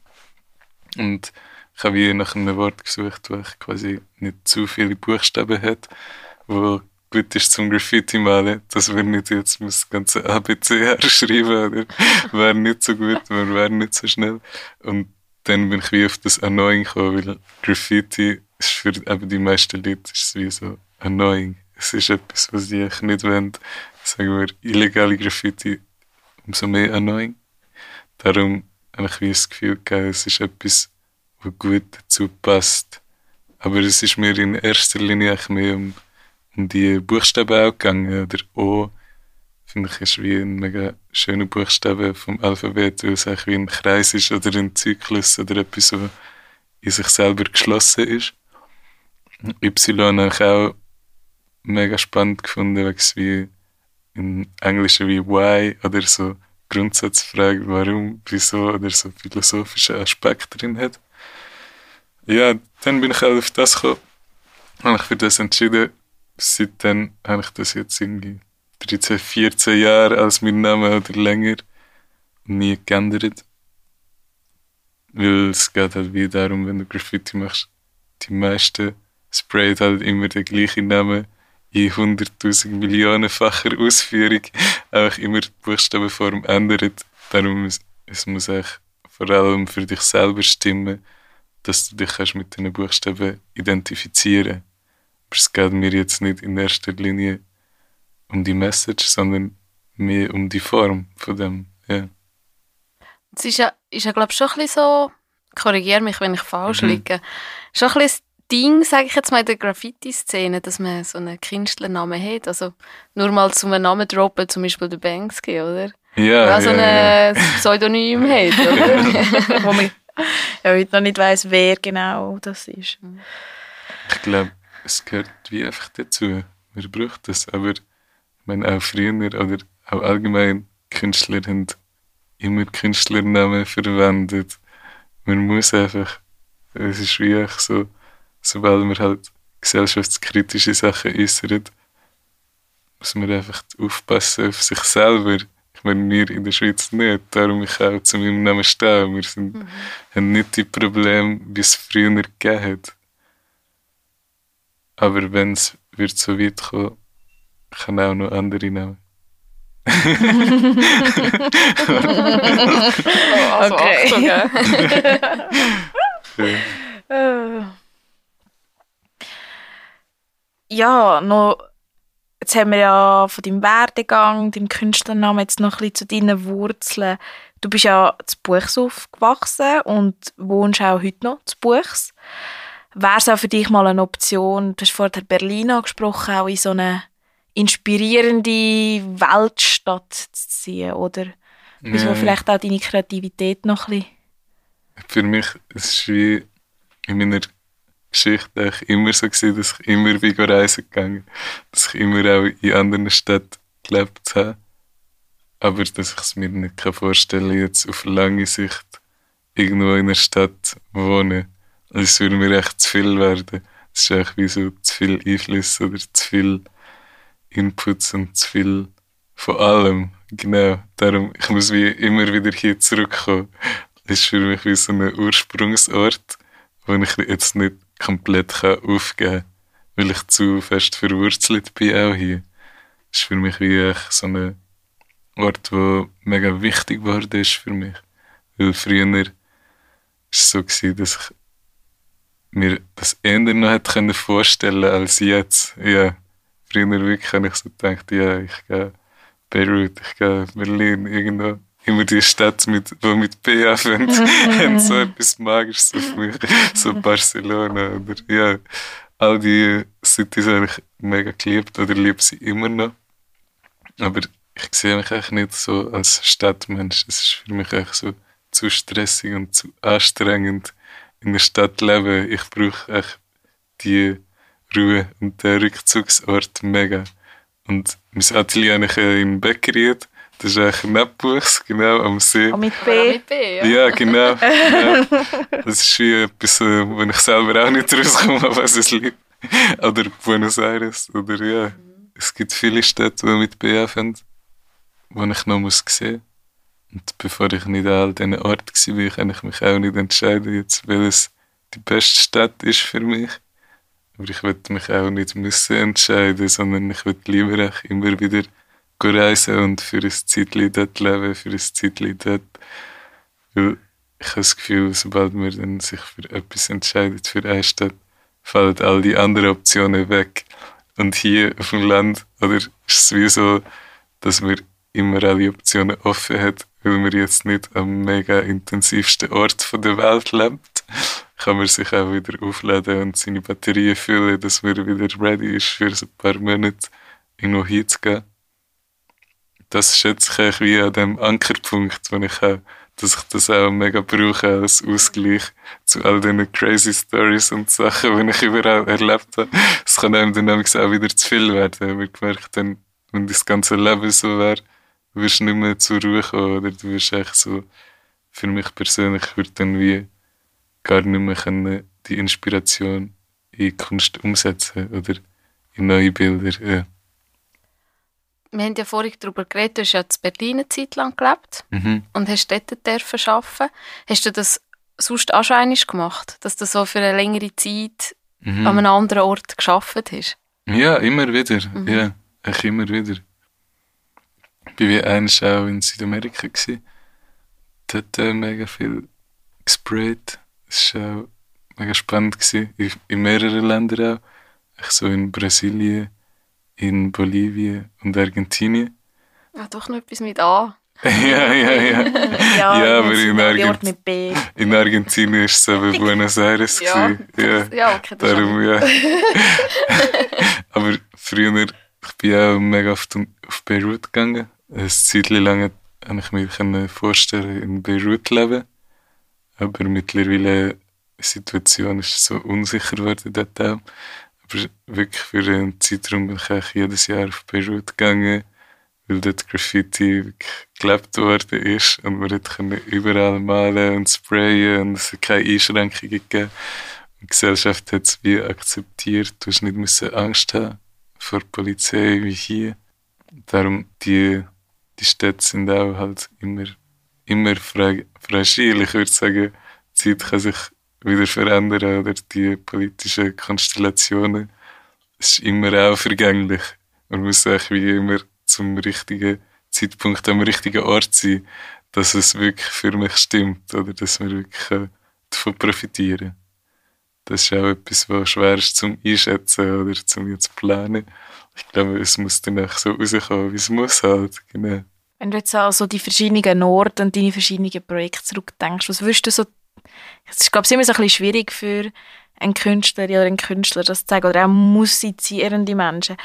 Und ich habe wie nach einem Wort gesucht, wo ich quasi nicht zu viele Buchstaben hat, wo gut ist zum Graffiti malen, dass wir nicht jetzt das ganze ABC herschreiben oder wäre nicht so gut, wir wären nicht so schnell. Und dann bin ich wie auf das Annoying gekommen, weil Graffiti ist für eben die meisten Leute ist wie so annoying. Es ist etwas, was echt nicht wollen. Sagen wir, illegale Graffiti umso mehr annoying. Darum habe ich das Gefühl gehabt, es ist etwas, was gut dazu passt. Aber es ist mir in erster Linie mehr um, um die Buchstaben auch gegangen. Oder O, finde ich, ist wie ein mega schöner Buchstabe vom Alphabet, weil es eigentlich wie ein Kreis ist oder ein Zyklus oder etwas, was in sich selber geschlossen ist. Y habe ich auch mega spannend gefunden, weil es wie in Englisch wie Why oder so Grundsatzfragen, warum, wieso oder so philosophische Aspekte drin hat. Ja, dann bin ich halt auf das gekommen, habe ich für das entschieden. Seitdem habe ich das jetzt irgendwie 13, 14 Jahre als mein Name oder länger nie geändert. Weil es geht halt wie darum, wenn du Graffiti machst, die meisten sprayen halt immer den gleichen Namen in 100.000 Millionenfacher Ausführung einfach immer die Buchstabenform ändert. Darum muss es muss eigentlich vor allem für dich selber stimmen, dass du dich kannst mit diesen Buchstaben identifizieren Aber es geht mir jetzt nicht in erster Linie um die Message, sondern mehr um die Form von dem. Ja. Es ist ja, ist ja glaube ich, schon ein bisschen so, korrigiere mich, wenn ich falsch Mhm. liege, schon ein bisschen Ding, sage ich jetzt mal, in der Graffiti-Szene, dass man so einen Künstlernamen hat. Also nur mal zum Namen droppen, zum Beispiel der Banksy, oder? Ja, Ja, so ein Pseudonym hat, oder? Wo man ja heute noch nicht weiss, wer genau das ist. Ich glaube, es gehört wie einfach dazu. Man braucht das. Aber ich meine, auch früher oder auch allgemein Künstler haben immer Künstlernamen verwendet. Man muss einfach, es ist wie so, sobald man halt gesellschaftskritische Sachen äußert, muss man einfach aufpassen auf sich selber. Ich meine, wir in der Schweiz nicht, darum ich auch zu meinem Namen stehe. Wir sind, haben nicht die Probleme, wie es früher gegeben hat. Aber wenn es wird so weit kommen, kann auch noch andere nehmen. Also Okay. Achtung, ja. Ja. Ja, noch, jetzt haben wir ja von deinem Werdegang, deinem Künstlernamen, jetzt noch ein bisschen zu deinen Wurzeln. Du bist ja zu Buchs aufgewachsen und wohnst auch heute noch zu Buchs. Wäre es auch für dich mal eine Option, du hast vorher Berlin angesprochen, auch in so eine inspirierende Weltstadt zu ziehen, oder? Wieso Ja. vielleicht auch deine Kreativität noch ein bisschen Für mich es ist wie in meiner Geschichte eigentlich immer so gewesen, dass ich immer bin reisen gegangen, dass ich immer auch in anderen Städten gelebt habe, aber dass ich es mir nicht kann vorstellen jetzt auf lange Sicht irgendwo in einer Stadt wohnen. Also es würde mir echt zu viel werden. Es ist eigentlich wie so zu viel Einfluss oder zu viel Inputs und zu viel von allem. Genau, darum, ich muss wie immer wieder hier zurückkommen. Das ist für mich wie so ein Ursprungsort, den ich jetzt nicht komplett aufgeben kann, weil ich zu fest verwurzelt bin auch hier. Das ist für mich wie so ein Ort, der mega wichtig geworden ist für mich. Weil früher war es so, gewesen, dass ich mir das eher noch hätte können vorstellen als jetzt. Ja, früher wirklich habe ich so gedacht, ja, ich gehe Beirut, ich gehe Berlin, irgendwo. Immer die Städte, mit, die mit B anfangen, haben so etwas Magisches auf mich. So Barcelona oder ja. All die Cities habe ich mega geliebt oder liebe sie immer noch. Aber ich sehe mich eigentlich nicht so als Stadtmensch. Es ist für mich eigentlich so zu stressig und zu anstrengend in der Stadt leben. Ich brauche echt die Ruhe und den Rückzugsort mega. Und mein Atelier habe ich in Beckeried. Das ist eigentlich neben Buchs, genau, am See. auch mit B? mit B, ja. Ja, genau. genau. Das ist wie etwas, äh, wo ich selber auch nicht rauskomme, was es liegt. Oder Buenos Aires. Oder ja. Es gibt viele Städte, die mit B anfangen, die ich noch muss sehen muss. Und bevor ich nicht an all diesen Orten war, kann ich mich auch nicht entscheiden, jetzt, welches die beste Stadt ist für mich. Aber ich will mich auch nicht müssen entscheiden, sondern ich will lieber auch immer wieder reisen und für ein Zeitchen dort leben, für ein Zeitchen dort. Weil ich habe das Gefühl, sobald man dann sich für etwas entscheidet, für eine Stadt, fallen all die anderen Optionen weg. Und hier auf dem Land, oder ist es wie so, dass man immer alle Optionen offen hat, weil man jetzt nicht am mega intensivsten Ort der Welt lebt, kann man sich auch wieder aufladen und seine Batterien füllen, dass man wieder ready ist, für ein paar Monate irgendwo hinzugehen. Das schätze ich wie an dem Ankerpunkt, wenn ich auch dass ich das auch mega brauche als Ausgleich zu all diesen crazy Stories und Sachen, die ich überall erlebt habe. Es kann einem dann auch wieder zu viel werden. Ich gemerkt, dann, wenn das ganze Leben so wäre, wirst du nicht mehr zur Ruhe kommen oder du wirst echt so, für mich persönlich würde dann wie gar nicht mehr können, die Inspiration in Kunst umsetzen oder in neue Bilder. Ja wir haben ja vorhin darüber geredet, du hast ja in Berlin eine Zeit lang gelebt mhm. und hast dort dürfen arbeiten. Hast du das sonst auch schon gemacht, dass du so für eine längere Zeit mhm. an einem anderen Ort geschafft hast? Ja, immer wieder. Mhm. Ja, echt immer wieder. Ich war wie einst auch in Südamerika. Gewesen. Dort äh, mega viel gesprayt. Es war auch mega spannend. Gewesen. In, in mehreren Ländern auch. Ich so in Brasilien, in Bolivien und Argentinien. Ja, doch noch etwas mit A. ja, ja, ja. ja, ja aber in, Argent mit B. in Argentinien war es eben Buenos Aires. ja, ja. ja, okay. Das Darum, ja. aber früher, ich bin auch mega oft auf Beirut gegangen. Eine Zeit lang konnte ich mir vorstellen, in Beirut zu leben. Aber mittlerweile die Situation ist so unsicher geworden dort auch. Wirklich für einen Zeitraum bin ich jedes Jahr auf Beirut gegangen, weil dort Graffiti wirklich gelebt worden ist und man konnte überall malen und sprayen und es hat keine Einschränkungen gegeben. Die Gesellschaft hat es wie akzeptiert. Du musst nicht Angst haben vor der Polizei wie hier. Darum, die, die Städte sind auch halt immer, immer fragil. Ich würde sagen, die Zeit kann sich wieder verändern oder die politischen Konstellationen. Es ist immer auch vergänglich. Man muss eigentlich wie immer zum richtigen Zeitpunkt am richtigen Ort sein, dass es wirklich für mich stimmt oder dass wir wirklich davon profitieren. Das ist auch etwas, was schwer ist zum Einschätzen oder zum jetzt planen. Ich glaube, es muss dann auch so rauskommen, wie es muss halt. Genau. Wenn du jetzt also die verschiedenen Orte und deine verschiedenen Projekte zurückdenkst, was würdest du so es ist, glaube ich, immer so ein bisschen schwierig für einen Künstler oder einen Künstler das zu zeigen, oder auch musizierende Menschen.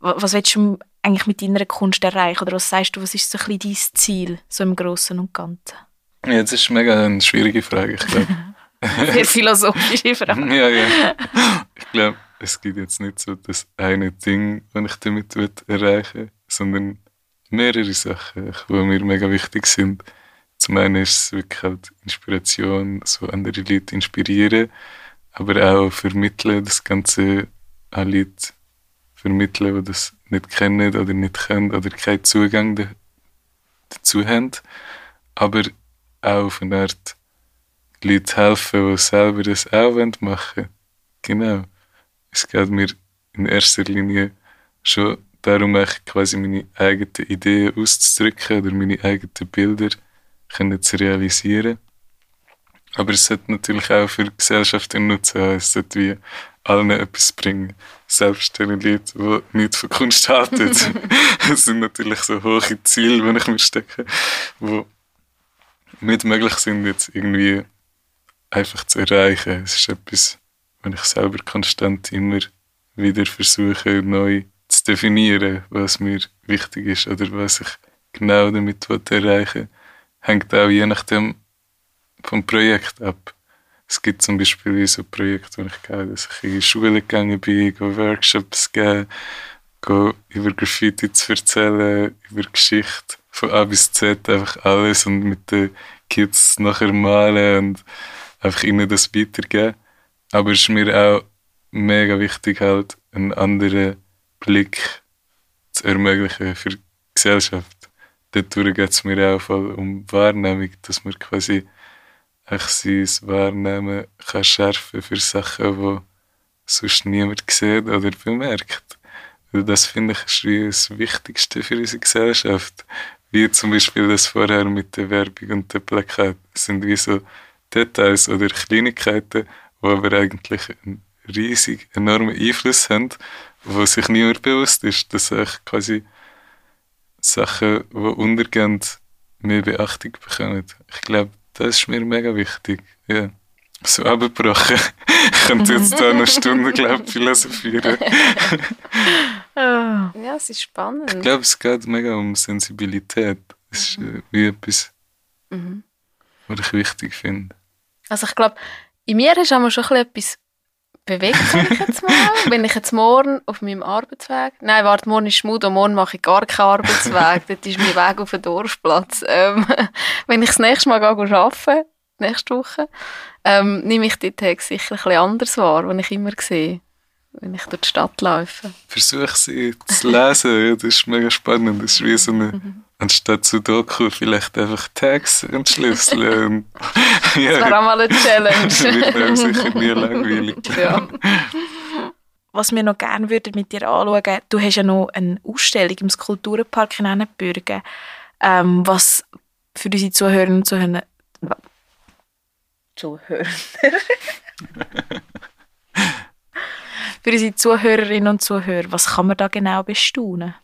Was willst du eigentlich mit deiner Kunst erreichen? Oder was sagst du, was ist so ein bisschen dein Ziel, so im Großen und Ganzen? Ja, das ist mega eine schwierige Frage, ich glaube. Sehr philosophische Frage. ja, ja. Ich glaube, es gibt jetzt nicht so das eine Ding, das ich damit erreichen will, sondern mehrere Sachen, die mir mega wichtig sind. Zum einen ist es wirklich halt Inspiration, so andere Leute inspirieren, aber auch vermitteln, das Ganze an Leute vermitteln, die das nicht kennen oder nicht können oder keinen Zugang dazu haben. Aber auch auf eine Art Leute helfen, die selber das auch machen wollen. Genau. Es geht mir in erster Linie schon darum, quasi meine eigenen Ideen auszudrücken oder meine eigenen Bilder können zu realisieren. Aber es sollte natürlich auch für die Gesellschaft einen Nutzen haben. Es sollte wie allen etwas bringen. Selbst den Leuten, die nicht von Kunst halten. das sind natürlich so hohe Ziele, die ich mir stecke, die nicht möglich sind, jetzt irgendwie einfach zu erreichen. Es ist etwas, wenn ich selber konstant immer wieder versuche, neu zu definieren, was mir wichtig ist oder was ich genau damit erreichen will hängt auch je nachdem vom Projekt ab. Es gibt zum Beispiel so Projekte, wo ich gehe, dass ich in die Schule gegangen bin, go Workshops geben, go über Graffiti zu erzählen, über Geschichte von A bis Z, einfach alles und mit den Kids nachher malen und einfach ihnen das weitergeben. Aber es ist mir auch mega wichtig, halt einen anderen Blick zu ermöglichen für die Gesellschaft dort geht es mir auch um Wahrnehmung, dass man quasi sein Wahrnehmen kann schärfen für Sachen, sonst niemand sieht oder bemerkt. Das finde ich ist wie das Wichtigste für unsere Gesellschaft. Wie zum Beispiel das vorher mit der Werbung und der Plakat. Das sind wie so Details oder Kleinigkeiten, die aber eigentlich einen riesig enormen Einfluss haben, wo sich niemand bewusst ist, dass echt quasi Sachen, die untergehen, mehr Beachtung bekommen. Ich glaube, das ist mir mega wichtig. Ja. So abgebrochen. ich könnte jetzt da eine Stunde, glaube philosophieren. Ah. Ja, es ist spannend. Ich glaube, es geht mega um Sensibilität. Das ist äh, wie etwas, Mhm. was ich wichtig finde. Also ich glaube, in mir ist einmal schon ein bisschen etwas bewegt, sag ich jetzt mal. Wenn ich jetzt morgen auf meinem Arbeitsweg... Nein, warte, morgen ist Schmut und morgen mache ich gar keinen Arbeitsweg. Dort ist mein Weg auf den Dorfplatz. Ähm, wenn ich das nächste Mal gehe arbeiten, nächste Woche, ähm, nehme ich die Tage sicher ein bisschen anders wahr, was ich immer sehe, wenn ich durch die Stadt laufe. Versuche sie zu lesen, ja, das ist mega spannend. Das ist wie so eine, Mhm. anstatt zu Doku, vielleicht einfach Tags entschlüsseln. Das wäre ja, auch mal eine Challenge. wird einem sicher nie langweilig. ja. Was wir noch gerne würden mit dir anschauen, du hast ja noch eine Ausstellung im Skulpturenpark in Annenbürgen, ähm, was für unsere Zuhörerinnen und Zuhörer Zuhörer. Für unsere Zuhörerinnen und Zuhörer, was kann man da genau bestaunen?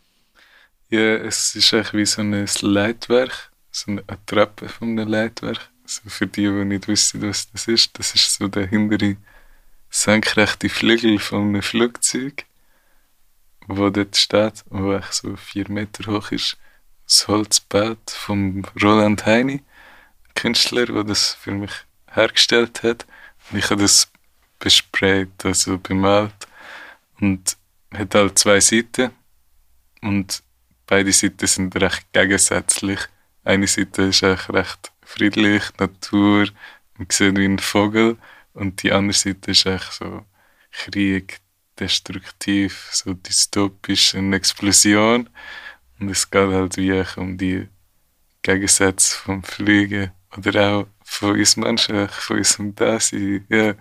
Ja, es ist eigentlich wie so ein Leitwerk, so eine Treppe von einem Leitwerk. Also für die, die nicht wissen, was das ist, das ist so der hintere senkrechte Flügel von einem Flugzeug, wo dort steht, wo echt so vier Meter hoch ist. Das Holzbett vom Roland Heini, Künstler, der das für mich hergestellt hat. Und ich habe das besprayt, also bemalt. Und hat halt zwei Seiten. Und beide Seiten sind recht gegensätzlich. Eine Seite ist eigentlich recht friedlich, Natur, man sieht wie ein Vogel. Und die andere Seite ist eigentlich so Krieg, destruktiv, so dystopisch, eine Explosion. Und es geht halt wie um die Gegensätze vom Fliegen oder auch von uns Menschen, von unserem Dasein. Ja,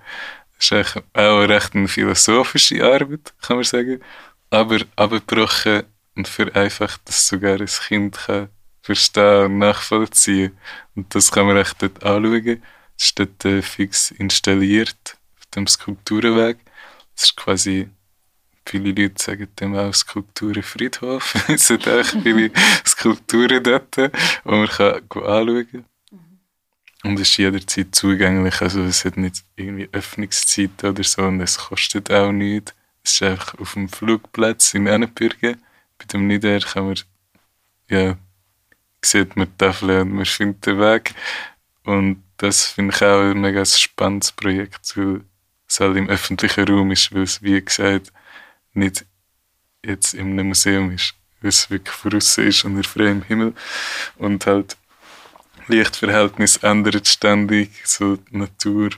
ist eigentlich auch recht eine philosophische Arbeit, kann man sagen. Aber abgebrochen und vereinfacht, dass sogar ein Kind kann verstehen und nachvollziehen. Und das kann man echt dort anschauen. Es ist dort äh, fix installiert auf dem Skulpturenweg. Das ist quasi, viele Leute sagen dem auch Skulpturenfriedhof. es sind echt viele Skulpturen dort, die man kann anschauen Und es ist jederzeit zugänglich. Also es hat nicht irgendwie Öffnungszeiten oder so und es kostet auch nichts. Es ist einfach auf dem Flugplatz in Annenbürgen. Bei dem Nieder kann man, ja, sieht man die Tafel und man findet den Weg. Und das finde ich auch ein mega spannendes Projekt, weil es halt im öffentlichen Raum ist, weil es, wie gesagt, nicht jetzt in einem Museum ist, weil es wirklich draussen ist und frei im Himmel. Und halt Lichtverhältnis ändert ständig, so die Natur,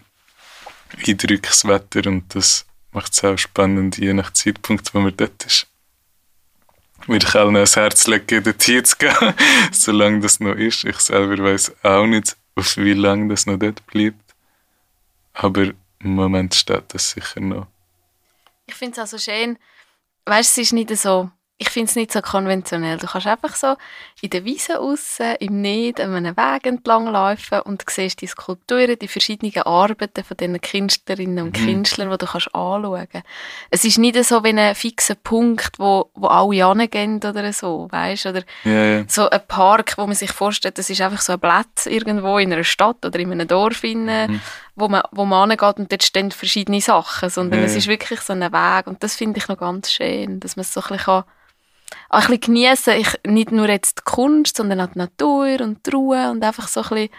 Eindrücke, das Wetter und das macht es auch spannend, je nach Zeitpunkt, wo man dort ist. Würde ich allen ans Herz legen, dorthin zu gehen, solange das noch ist. Ich selber weiß auch nicht, auf wie lange das noch dort bleibt. Aber im Moment steht das sicher noch. Ich finde es auch so schön, weißt es ist nicht so, ich finde es nicht so konventionell. Du kannst einfach so in der Wiese aussen, im Need, an einem Weg entlang laufen und siehst die Skulpturen, die verschiedenen Arbeiten von diesen Künstlerinnen und Mhm. Künstlern, die du kannst anschauen kannst. Es ist nicht so wie ein fixer Punkt, wo, wo alle hingehen oder so, weißt Oder Ja, ja. so ein Park, wo man sich vorstellt, das ist einfach so ein Blatt irgendwo in einer Stadt oder in einem Dorf, Mhm. Wo man, wo man hingeht und dort stehen verschiedene Sachen, sondern Ja, es ja. ist wirklich so ein Weg und das finde ich noch ganz schön, dass man es so ein bisschen, kann, ein bisschen geniessen ich Nicht nur jetzt die Kunst, sondern auch die Natur und die Ruhe und einfach so ein bisschen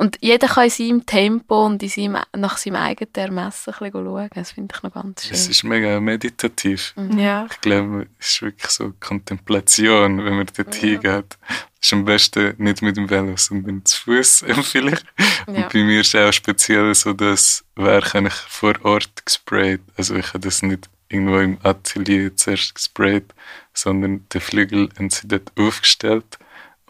und jeder kann in seinem Tempo und in seinem, nach seinem eigenen Ermessen ein bisschen schauen. Das finde ich noch ganz schön. Es ist mega meditativ. Ja. Ich glaube, es ist wirklich so Kontemplation, wenn man dort hingeht. Es ist am besten nicht mit dem Velo, sondern zu Fuß empfehle ich. Ja. Bei mir ist auch speziell so, das Werk habe ich vor Ort gesprayt. Also ich habe das nicht irgendwo im Atelier zuerst gesprayt, sondern den Flügel haben sie dort aufgestellt.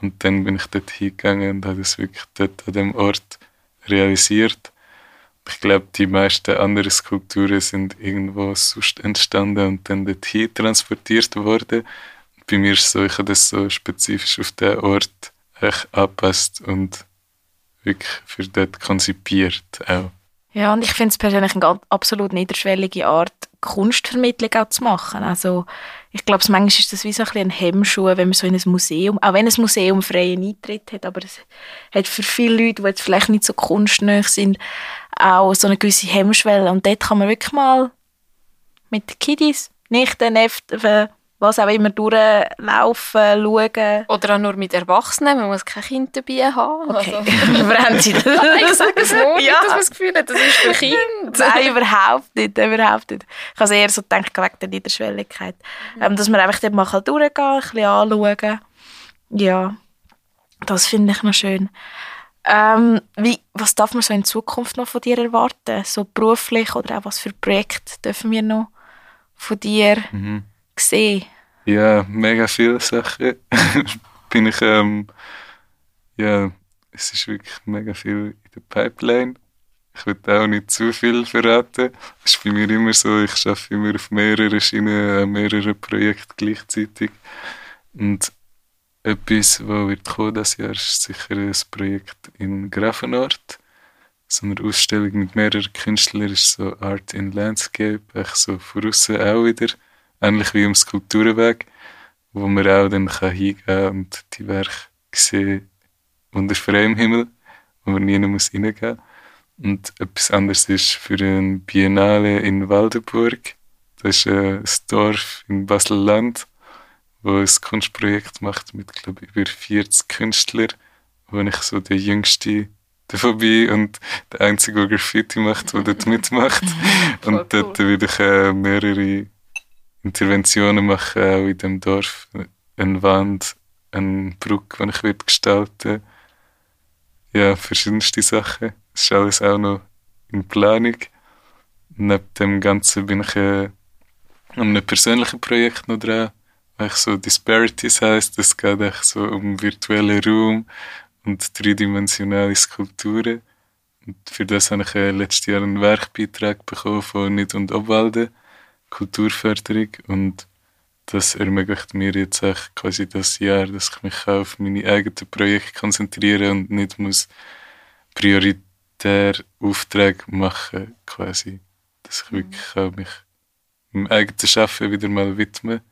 Und dann bin ich dort hingegangen und habe das wirklich dort an dem Ort realisiert. ich glaube, die meisten anderen Skulpturen sind irgendwo sonst entstanden und dann dorthin transportiert worden. Bei mir ist es so, ich habe das so spezifisch auf den Ort echt angepasst und wirklich für dort konzipiert auch. Ja, und ich finde es persönlich eine ganz, absolut niederschwellige Art, Kunstvermittlung auch zu machen. Also ich glaube, manchmal ist das wie so ein, ein Hemmschuh, wenn man so in ein Museum, auch wenn ein Museum freien Eintritt hat, aber es hat für viele Leute, die jetzt vielleicht nicht so kunstnah sind, auch so eine gewisse Hemmschwelle. Und dort kann man wirklich mal mit den Kiddies, nicht den Neffen, was auch immer durchlaufen, schauen. Oder auch nur mit Erwachsenen, man muss kein Kind dabei haben. Okay. Also, Verbrennen Sie das? ich sage es nur, nicht, Ja. dass man das Gefühl hat, das ist für Kinder. Nein, überhaupt nicht, überhaupt nicht. Ich habe eher so gedacht, wegen der Niederschwelligkeit. Ähm, dass man einfach dort mal durchgehen kann, ein bisschen anschauen. Ja, das finde ich noch schön. Ähm, wie, was darf man so in Zukunft noch von dir erwarten? So beruflich oder auch was für Projekte dürfen wir noch von dir Mhm. Sehen? Ja, mega viele Sachen. Bin ich, ähm, ja, es ist wirklich mega viel in der Pipeline. Ich will auch nicht zu viel verraten. Es ist bei mir immer so, ich arbeite immer auf mehreren Schienen, an mehreren Projekten gleichzeitig. Und etwas, was wird kommen das Jahr, ist sicher ein Projekt in Grafenort. So eine Ausstellung mit mehreren Künstlern ist so Art in Landscape, echt so von außen auch wieder ähnlich wie im Skulpturenweg, wo man auch dann kann hingehen und die Werke sehen unter freiem Himmel, wo man nie muss reingehen muss. Und etwas anderes ist für eine Biennale in Waldenburg. Das ist äh, ein Dorf in Basel-Land, wo ein Kunstprojekt macht mit, glaube über 40 Künstlern, wo ich so der Jüngste davon bin und der Einzige, der Graffiti macht, der dort mitmacht. Und dort will ich äh, mehrere Interventionen machen, auch in dem Dorf. Eine Wand, eine Brücke, die ich wird gestalten Ja, verschiedenste Sachen. Das ist alles auch noch in Planung. Neben dem Ganzen bin ich äh, an einem persönlichen Projekt noch dran, was so Disparities heisst. Es geht echt so um virtuellen Raum und dreidimensionale Skulpturen. Und für das habe ich äh, letztes Jahr einen Werkbeitrag bekommen von Nid und Obwalden. Kulturförderung und das ermöglicht mir jetzt auch quasi das Jahr, dass ich mich auf meine eigenen Projekte konzentriere und nicht muss prioritär Aufträge machen quasi. Dass ich wirklich auch mich meinem eigenen Schaffen wieder mal widme.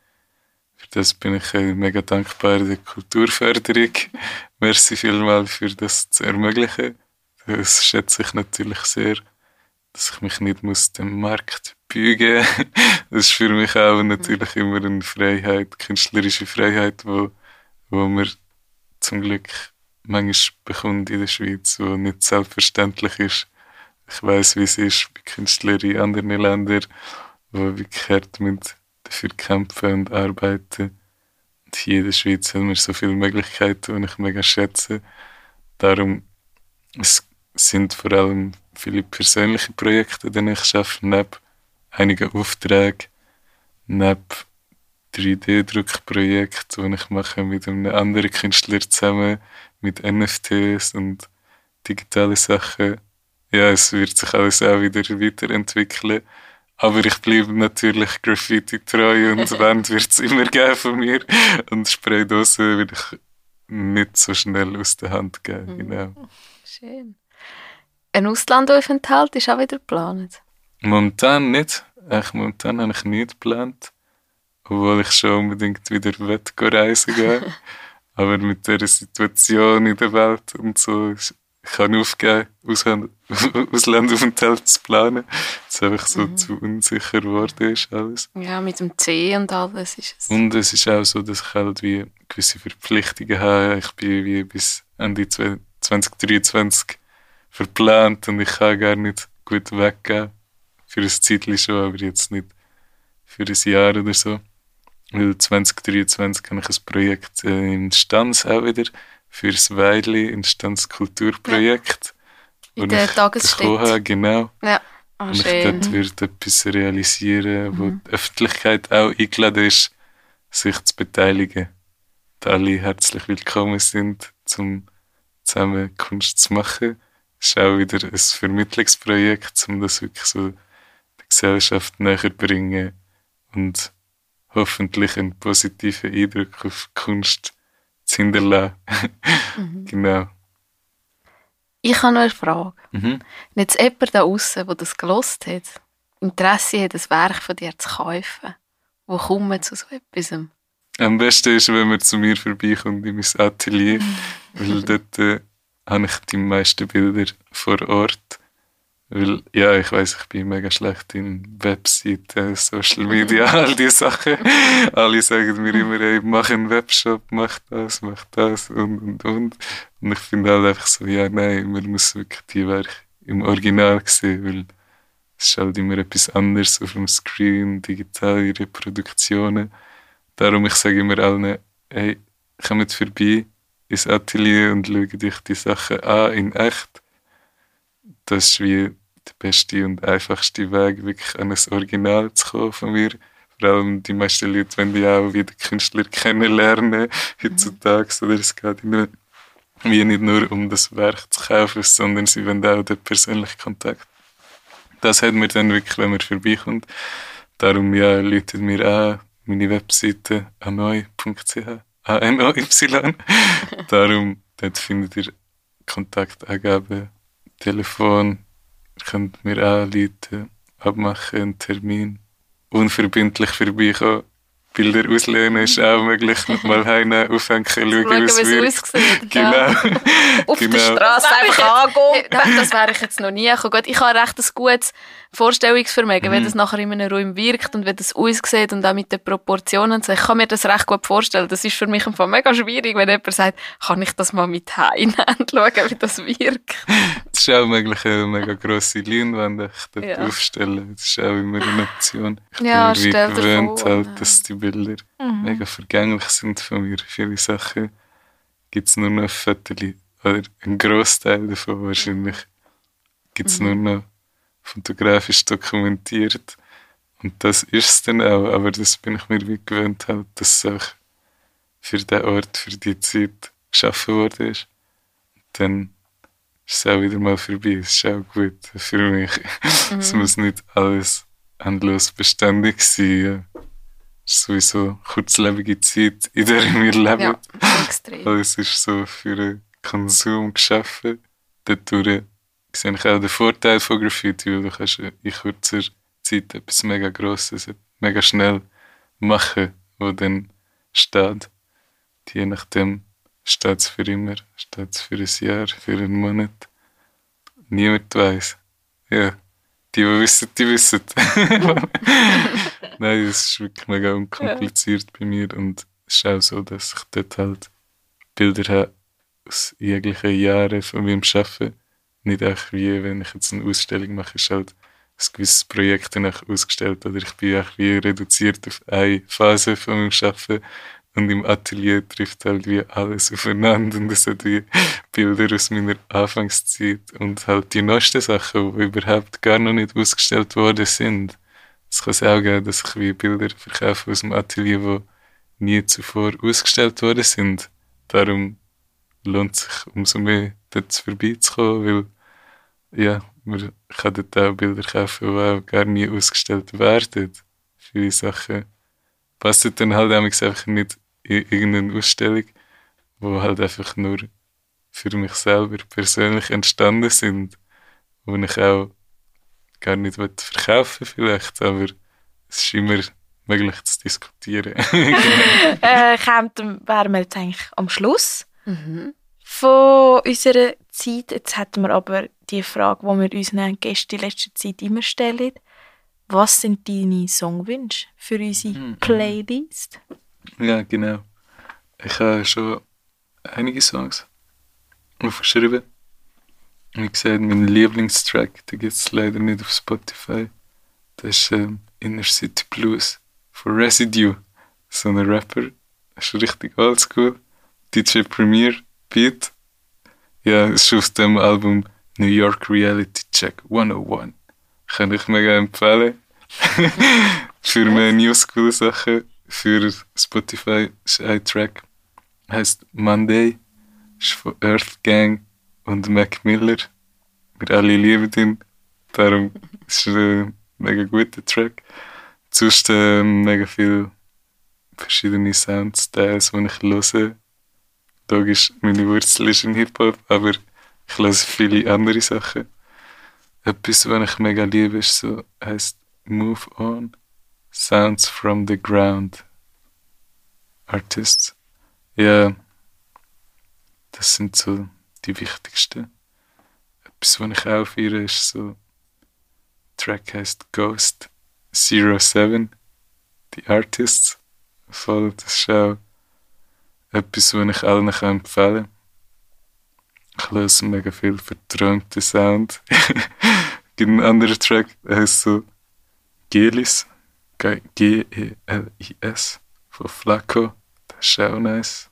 Für das bin ich mega dankbar der Kulturförderung. Merci vielmals für das zu ermöglichen. Das schätze ich natürlich sehr, dass ich mich nicht muss dem Markt Das ist für mich auch natürlich immer eine Freiheit, künstlerische Freiheit, wo, wo man zum Glück manchmal bekommt in der Schweiz, wo nicht selbstverständlich ist. Ich weiß, wie es ist bei Künstlern in anderen Ländern, wo wirklich hart mit dafür kämpfen und arbeiten. Und hier in der Schweiz haben wir so viele Möglichkeiten, die ich mega schätze. Darum es sind vor allem viele persönliche Projekte, die ich schaffe, neben einigen Aufträgen, neben 3D-Druckprojekten, die ich mache mit einem anderen Künstler zusammen, mit NFTs und digitalen Sachen. Ja, es wird sich alles auch wieder weiterentwickeln. Aber ich bleibe natürlich Graffiti treu und Wand wird es immer geben von mir. Und Spraydosen will ich nicht so schnell aus der Hand geben. Mhm. Genau. Schön. Ein Auslandaufenthalt ist auch wieder geplant. Momentan nicht. Echt, momentan habe ich nicht geplant. Obwohl ich schon unbedingt wieder reisen gehen. Aber mit der Situation in der Welt und so, ich kann aufgeben, Ausland- Auslandaufenthalt zu planen. Es einfach so Mhm. zu unsicher geworden ist alles. Ja, mit dem C und alles ist es. Und es ist auch so, dass ich halt wie gewisse Verpflichtungen habe. Ich bin wie bis Ende 2023 verplant und ich kann gar nicht gut weggehen. Für ein Zeitchen schon, aber jetzt nicht für ein Jahr oder so. Weil 2023 habe ich ein Projekt äh, in Stanz auch wieder für das Weidli, ein Stanzkulturprojekt. In wo der ich Tagesstätte. habe, Genau. Ja, ah, Und ich schön. dort wird etwas realisieren, wo Mhm. die Öffentlichkeit auch eingeladen ist, sich zu beteiligen. Da alle herzlich willkommen sind, zum zusammen Kunst zu machen. ist auch wieder ein Vermittlungsprojekt, um das wirklich so Gesellschaft näher bringen und hoffentlich einen positiven Eindruck auf Kunst zu hinterlassen. genau. Ich habe noch eine Frage. Mhm. Wenn jetzt jemand da außen, der das gelost hat, Interesse hat, ein Werk von dir zu kaufen, wo kommt man zu so etwas? Am besten ist, wenn man zu mir vorbeikommt in mein Atelier, weil dort äh, habe ich die meisten Bilder vor Ort. Weil, ja, ich weiß, ich bin mega schlecht in Webseiten, Social Media, all diese Sachen. Alle sagen mir immer, ey, mach einen Webshop, mach das, mach das und, und, und. Und ich finde halt einfach so, ja, nein, man muss wirklich die Werke im Original sehen, weil es ist halt immer etwas anderes auf dem Screen, digitale Reproduktionen. Darum, ich sage immer allen, hey, kommt vorbei ins Atelier und schaut euch die Sachen an in echt. Das ist wie der beste und einfachste Weg, wirklich an ein Original zu kommen von mir. Vor allem die meisten Leute wollen ja auch wieder Künstler kennenlernen heutzutage. Oder es geht ihnen wie nicht nur um das Werk zu kaufen, sondern sie wollen auch den persönlichen Kontakt. Das hat mir dann wirklich, wenn man vorbeikommt. Darum ja, läutet mir an meine Webseite anoy.ch A-N-O-Y. Darum, dort findet ihr Kontaktangaben, Telefon, ihr könnt mir anrufen, abmachen, einen Termin, unverbindlich vorbeikommen. Bilder auslehnen ist auch möglich. Mal heim aufhängen, schauen, Schauen, wie es aussieht. Genau. Auf der Genau. Straße Das einfach wäre angehen. Das wäre ich jetzt noch nie gekommen. Gut, Ich habe recht ein gutes Vorstellungsvermögen, Mhm. wenn das nachher in einem Raum wirkt und wenn das aussieht und auch mit den Proportionen so. Ich kann mir das recht gut vorstellen. Das ist für mich einfach mega schwierig, wenn jemand sagt, kann ich das mal mit heim und schauen, wie das wirkt. Es ist auch möglich, eine mega grosse Leinwand dort Ja. aufstellen. Das ist auch immer eine Option. Ich Ja, bin stell dir gewöhnt, vor, halt, dass die Bilder Mhm. mega vergänglich sind von mir. Viele Sachen gibt es nur noch Fotos. Oder ein Großteil davon wahrscheinlich gibt es Mhm. nur noch fotografisch dokumentiert. Und das ist es dann auch. Aber das bin ich mir wie gewöhnt, halt, dass es auch für den Ort, für die Zeit geschaffen worden ist. Dann ist es auch wieder mal vorbei. Es ist auch gut für mich. Es muss nicht alles endlos beständig sein. Sowieso kurzlebige Zeit, in der wir leben. Ja, extrem. Alles ist so für den Konsum geschaffen. Dadurch sehe ich auch den Vorteil von Graffiti, weil du kannst in kurzer Zeit etwas mega Grosses, mega schnell machen, wo dann steht. Je nachdem steht es für immer, steht es für ein Jahr, für einen Monat. Niemand weiß. Ja, die, die wissen, die wissen. Nein, es ist wirklich mega unkompliziert bei mir und es ist auch so, dass ich dort halt Bilder habe aus jeglichen Jahren von meinem Arbeiten. Nicht auch wie, wenn ich jetzt eine Ausstellung mache, ist halt ein gewisses Projekt danach ausgestellt oder ich bin auch wie reduziert auf eine Phase von meinem Arbeiten und im Atelier trifft halt wie alles aufeinander und es hat wie Bilder aus meiner Anfangszeit und halt die neuesten Sachen, die überhaupt gar noch nicht ausgestellt worden sind. Es kann auch geben, dass ich wie Bilder verkaufe aus dem Atelier, die nie zuvor ausgestellt worden sind. Darum lohnt es sich umso mehr, dort vorbeizukommen, weil ja, man kann dort auch Bilder kaufen, die auch gar nie ausgestellt werden. Viele Sachen passen dann halt einfach nicht in irgendeine Ausstellung, wo halt einfach nur für mich selber persönlich entstanden sind, wo ich auch gar nicht verkaufen vielleicht, aber es ist immer möglich zu diskutieren. genau. Äh, wären wir jetzt eigentlich am Schluss Mhm. von unserer Zeit. Jetzt hätten wir aber die Frage, die wir unseren Gästen in letzter Zeit immer stellen. Was sind deine Songwünsche für unsere Mhm. Playlist? Ja, genau. Ich habe schon einige Songs aufgeschrieben. Wie gesagt, mein Lieblingstrack, den gibt es leider nicht auf Spotify. Das ist ähm, Inner City Blues von Residue. So ein Rapper. Das ist richtig oldschool. DJ Premier Beat. Ja, es ist auf dem Album New York Reality Check 101. Kann ich mega empfehlen. Für mehr New School Sachen. Für Spotify ist ein Track. Heißt Monday. Ist von Earth Gang und Mac Miller. Wir alle lieben ihn. Darum ist es ein mega guter Track. Sonst äh, mega viele verschiedene Soundstyles, die ich höre. Logisch, meine Wurzel ist in Hip-Hop, aber ich höre viele andere Sachen. Etwas, was ich mega liebe, ist so, heißt Move On, Sounds from the Ground. Artists. Ja, das sind so die wichtigsten. Etwas, was ich auch feiere, ist so, Track heißt Ghost Zero Seven, die Artists. Voll, das ist auch etwas, was ich allen empfehlen kann. Ich höre mega viel verträumten Sound. gibt einen anderen Track, der heißt so Gelis, G-E-L-I-S, von Flaco. Das ist auch nice.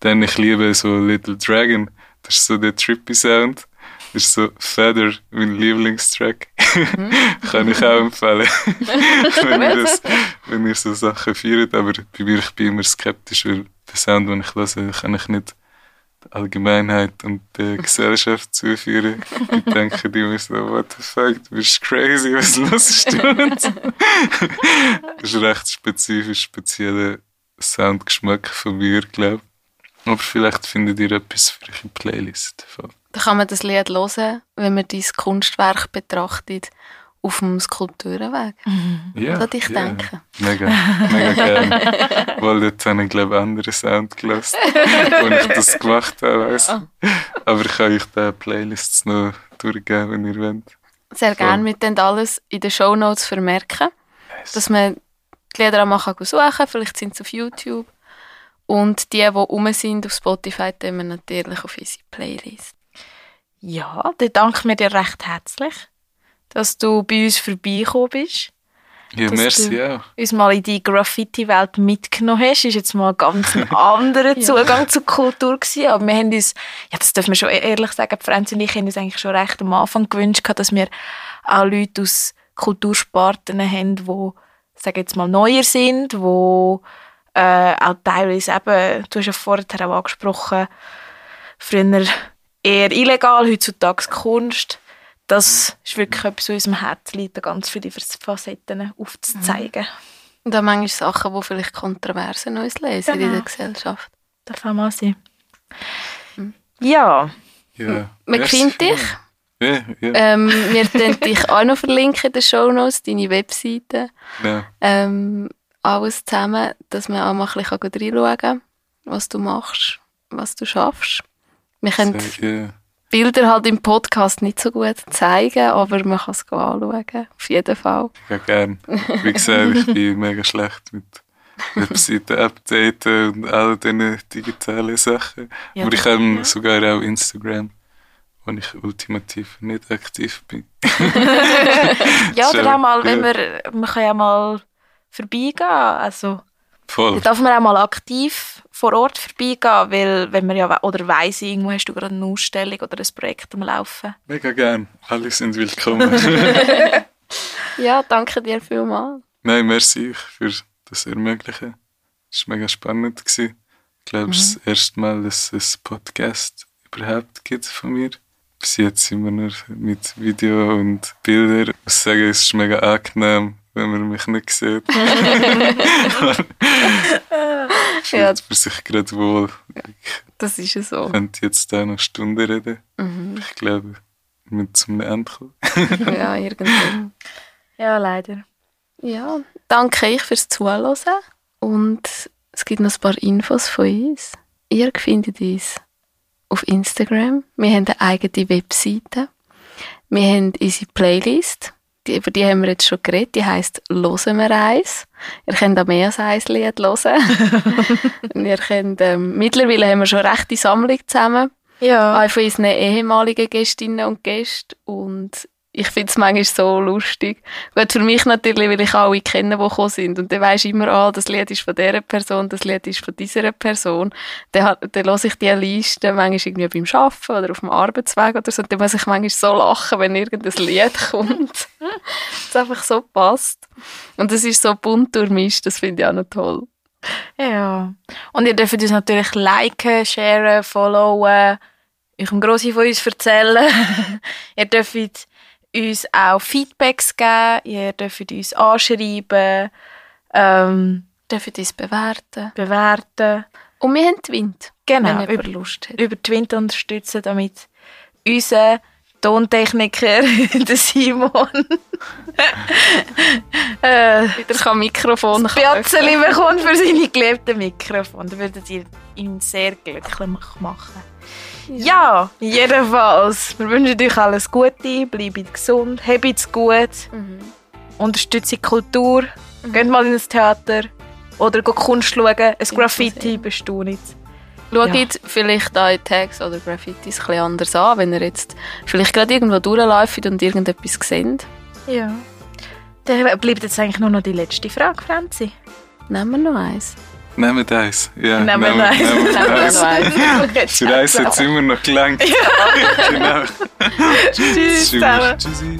Dann ich liebe so Little Dragon, ist so der trippy Sound. Das ist so Feather, mein Lieblingstrack. Mhm. Kann ich auch empfehlen. wenn, ihr das, wenn ihr so Sachen feiert, aber bei mir ich bin immer skeptisch, weil den Sound, den ich höre, kann ich nicht der Allgemeinheit und der Gesellschaft zuführen. Ich denke die mir so, what the fuck, du bist crazy, was los du? das ist ein recht spezifisch, spezieller Soundgeschmack von mir, glaube ich. Aber vielleicht findet ihr etwas für eure Playlist. Da kann man das Lied hören, wenn man dein Kunstwerk betrachtet auf dem Skulpturenweg. Mhm. Ja, Würde ich ja. denken. Mega, mega gerne. Weil dort habe ich, glaube ich, anderen Sound gelassen, als ich das gemacht habe. Weiss. Ah. Aber ich kann euch die Playlists noch durchgeben, wenn ihr wollt. Sehr gerne. Wir dann alles in den Shownotes vermerken, dass man die Lieder auch mal suchen kann. Vielleicht sind sie auf YouTube. Und die, die rum sind auf Spotify, tun wir natürlich auf unsere Playlist. Ja, dann danken wir dir recht herzlich, dass du bei uns vorbeigekommen bist. Ja, Dass merci du- auch. uns mal in die Graffiti-Welt mitgenommen hast. Ist jetzt mal ganz ein anderer Zugang zur Kultur gewesen. Aber wir haben uns, ja, das dürfen wir schon ehrlich sagen, die Franz und ich haben uns eigentlich schon recht am Anfang gewünscht, dass wir auch Leute aus Kultursparten haben, die, sage jetzt mal, neuer sind, die äh, auch teilweise eben, du hast ja vorher auch angesprochen, früher eher illegal, heutzutage Kunst. Das ist wirklich etwas, was unserem Herz liegt, da ganz viele Facetten aufzuzeigen. Und auch manchmal Sachen, die vielleicht kontrovers in uns lesen in Genau. der Gesellschaft. Darf auch mal sein. Ja, Ja, Man findet dich. Ja, ja, Ähm, wir können dich auch noch verlinken in den Shownotes, deine Webseite. genau. Ähm, alles zusammen, dass man auch mal ein bisschen reinschauen kann, was du machst, was du schaffst. Wir können. Bilder halt im Podcast nicht so gut zeigen, aber man kann es anschauen. Auf jeden Fall. Ja, gern. Wie gesagt, ich bin mega schlecht mit Webseiten updaten und all diesen digitalen Sachen. Ja, Aber ich habe ja. sogar auch Instagram, wo ich ultimativ nicht aktiv bin. ja oder auch mal, wenn wir, man kann ja mal vorbeigehen, also Voll. da darf man auch mal aktiv vor Ort vorbeigehen, weil wenn man ja, oder weiss, irgendwo hast du gerade eine Ausstellung oder ein Projekt am Laufen. Mega gern. Alle sind willkommen. Ja, danke dir vielmals. Nein, merci für das Ermöglichen. Es war mega spannend. Gewesen. Ich glaube, es ist das erste Mal, dass es einen Podcast überhaupt gibt von mir. Bis jetzt sind wir nur mit Video und Bildern. Ich muss sagen, es ist mega angenehm, wenn man mich nicht sieht. Ja. Fühlt man sich gerade wohl. Das ist ja so. Ich könnte jetzt da noch Stunden reden. Mhm. Ich glaube, wir müssen zum Ende kommen. Ja, irgendwann. Ja, leider. Ja, danke euch fürs Zuhören. Und es gibt noch ein paar Infos von uns. Ihr findet uns auf Instagram. Wir haben eine eigene Webseite. Wir haben unsere Playlist. Die, über die haben wir jetzt schon geredet. Die heisst «Hören wir eins». Ihr könnt auch mehr als ein Lied hören. Und ihr könnt, ähm, mittlerweile haben wir schon rechte Sammlung zusammen. Ja. Auch von unseren ehemaligen Gästinnen und Gästen. Und ich finde es manchmal so lustig. Gut, für mich natürlich, weil ich alle kenne, die gekommen sind. Und dann weisst immer, ah, das Lied ist von dieser Person, das Lied ist von dieser Person. Dann, dann höre ich diese Liste manchmal irgendwie beim Arbeiten oder auf dem Arbeitsweg oder so. Und dann muss ich manchmal so lachen, wenn irgendein Lied kommt. das einfach so passt. Und es ist so bunt durchmischt, das finde ich auch noch toll. Ja. Und ihr dürft uns natürlich liken, sharen, followen, eurem Grossi von uns erzählen. ihr dürft uns auch Feedbacks geben, ihr dürft uns anschreiben, ähm, Dürfen uns bewerten. bewerten. Und wir haben die Wind, Genau, wenn über, Lust hat. über Twint unterstützen, damit unser Tontechniker, der Simon, äh, Wieder kann Mikrofon kaufen. Piazzeli bekommt für seine geliebten Mikrofon. Da würdet ihr ihn sehr glücklich machen. Ja, jedenfalls. Wir wünschen euch alles Gute, bleibt gesund, habt es gut, Mhm. unterstützt die Kultur, geht mal in ein Theater oder geht Kunst schauen, ein Graffiti sehen. bist du nicht. Schaut Ja. vielleicht eure Tags oder Graffitis ein bisschen anders an, wenn ihr jetzt vielleicht gerade irgendwo durchläuft und irgendetwas seht. Ja. Dann bleibt jetzt eigentlich nur noch die letzte Frage, Franzi. Nehmen wir noch eins. Eins. Ja, eins. noch eins. Die Reise hat immer noch gelangt. genau. Tschüss Tschüss. Tschüssi.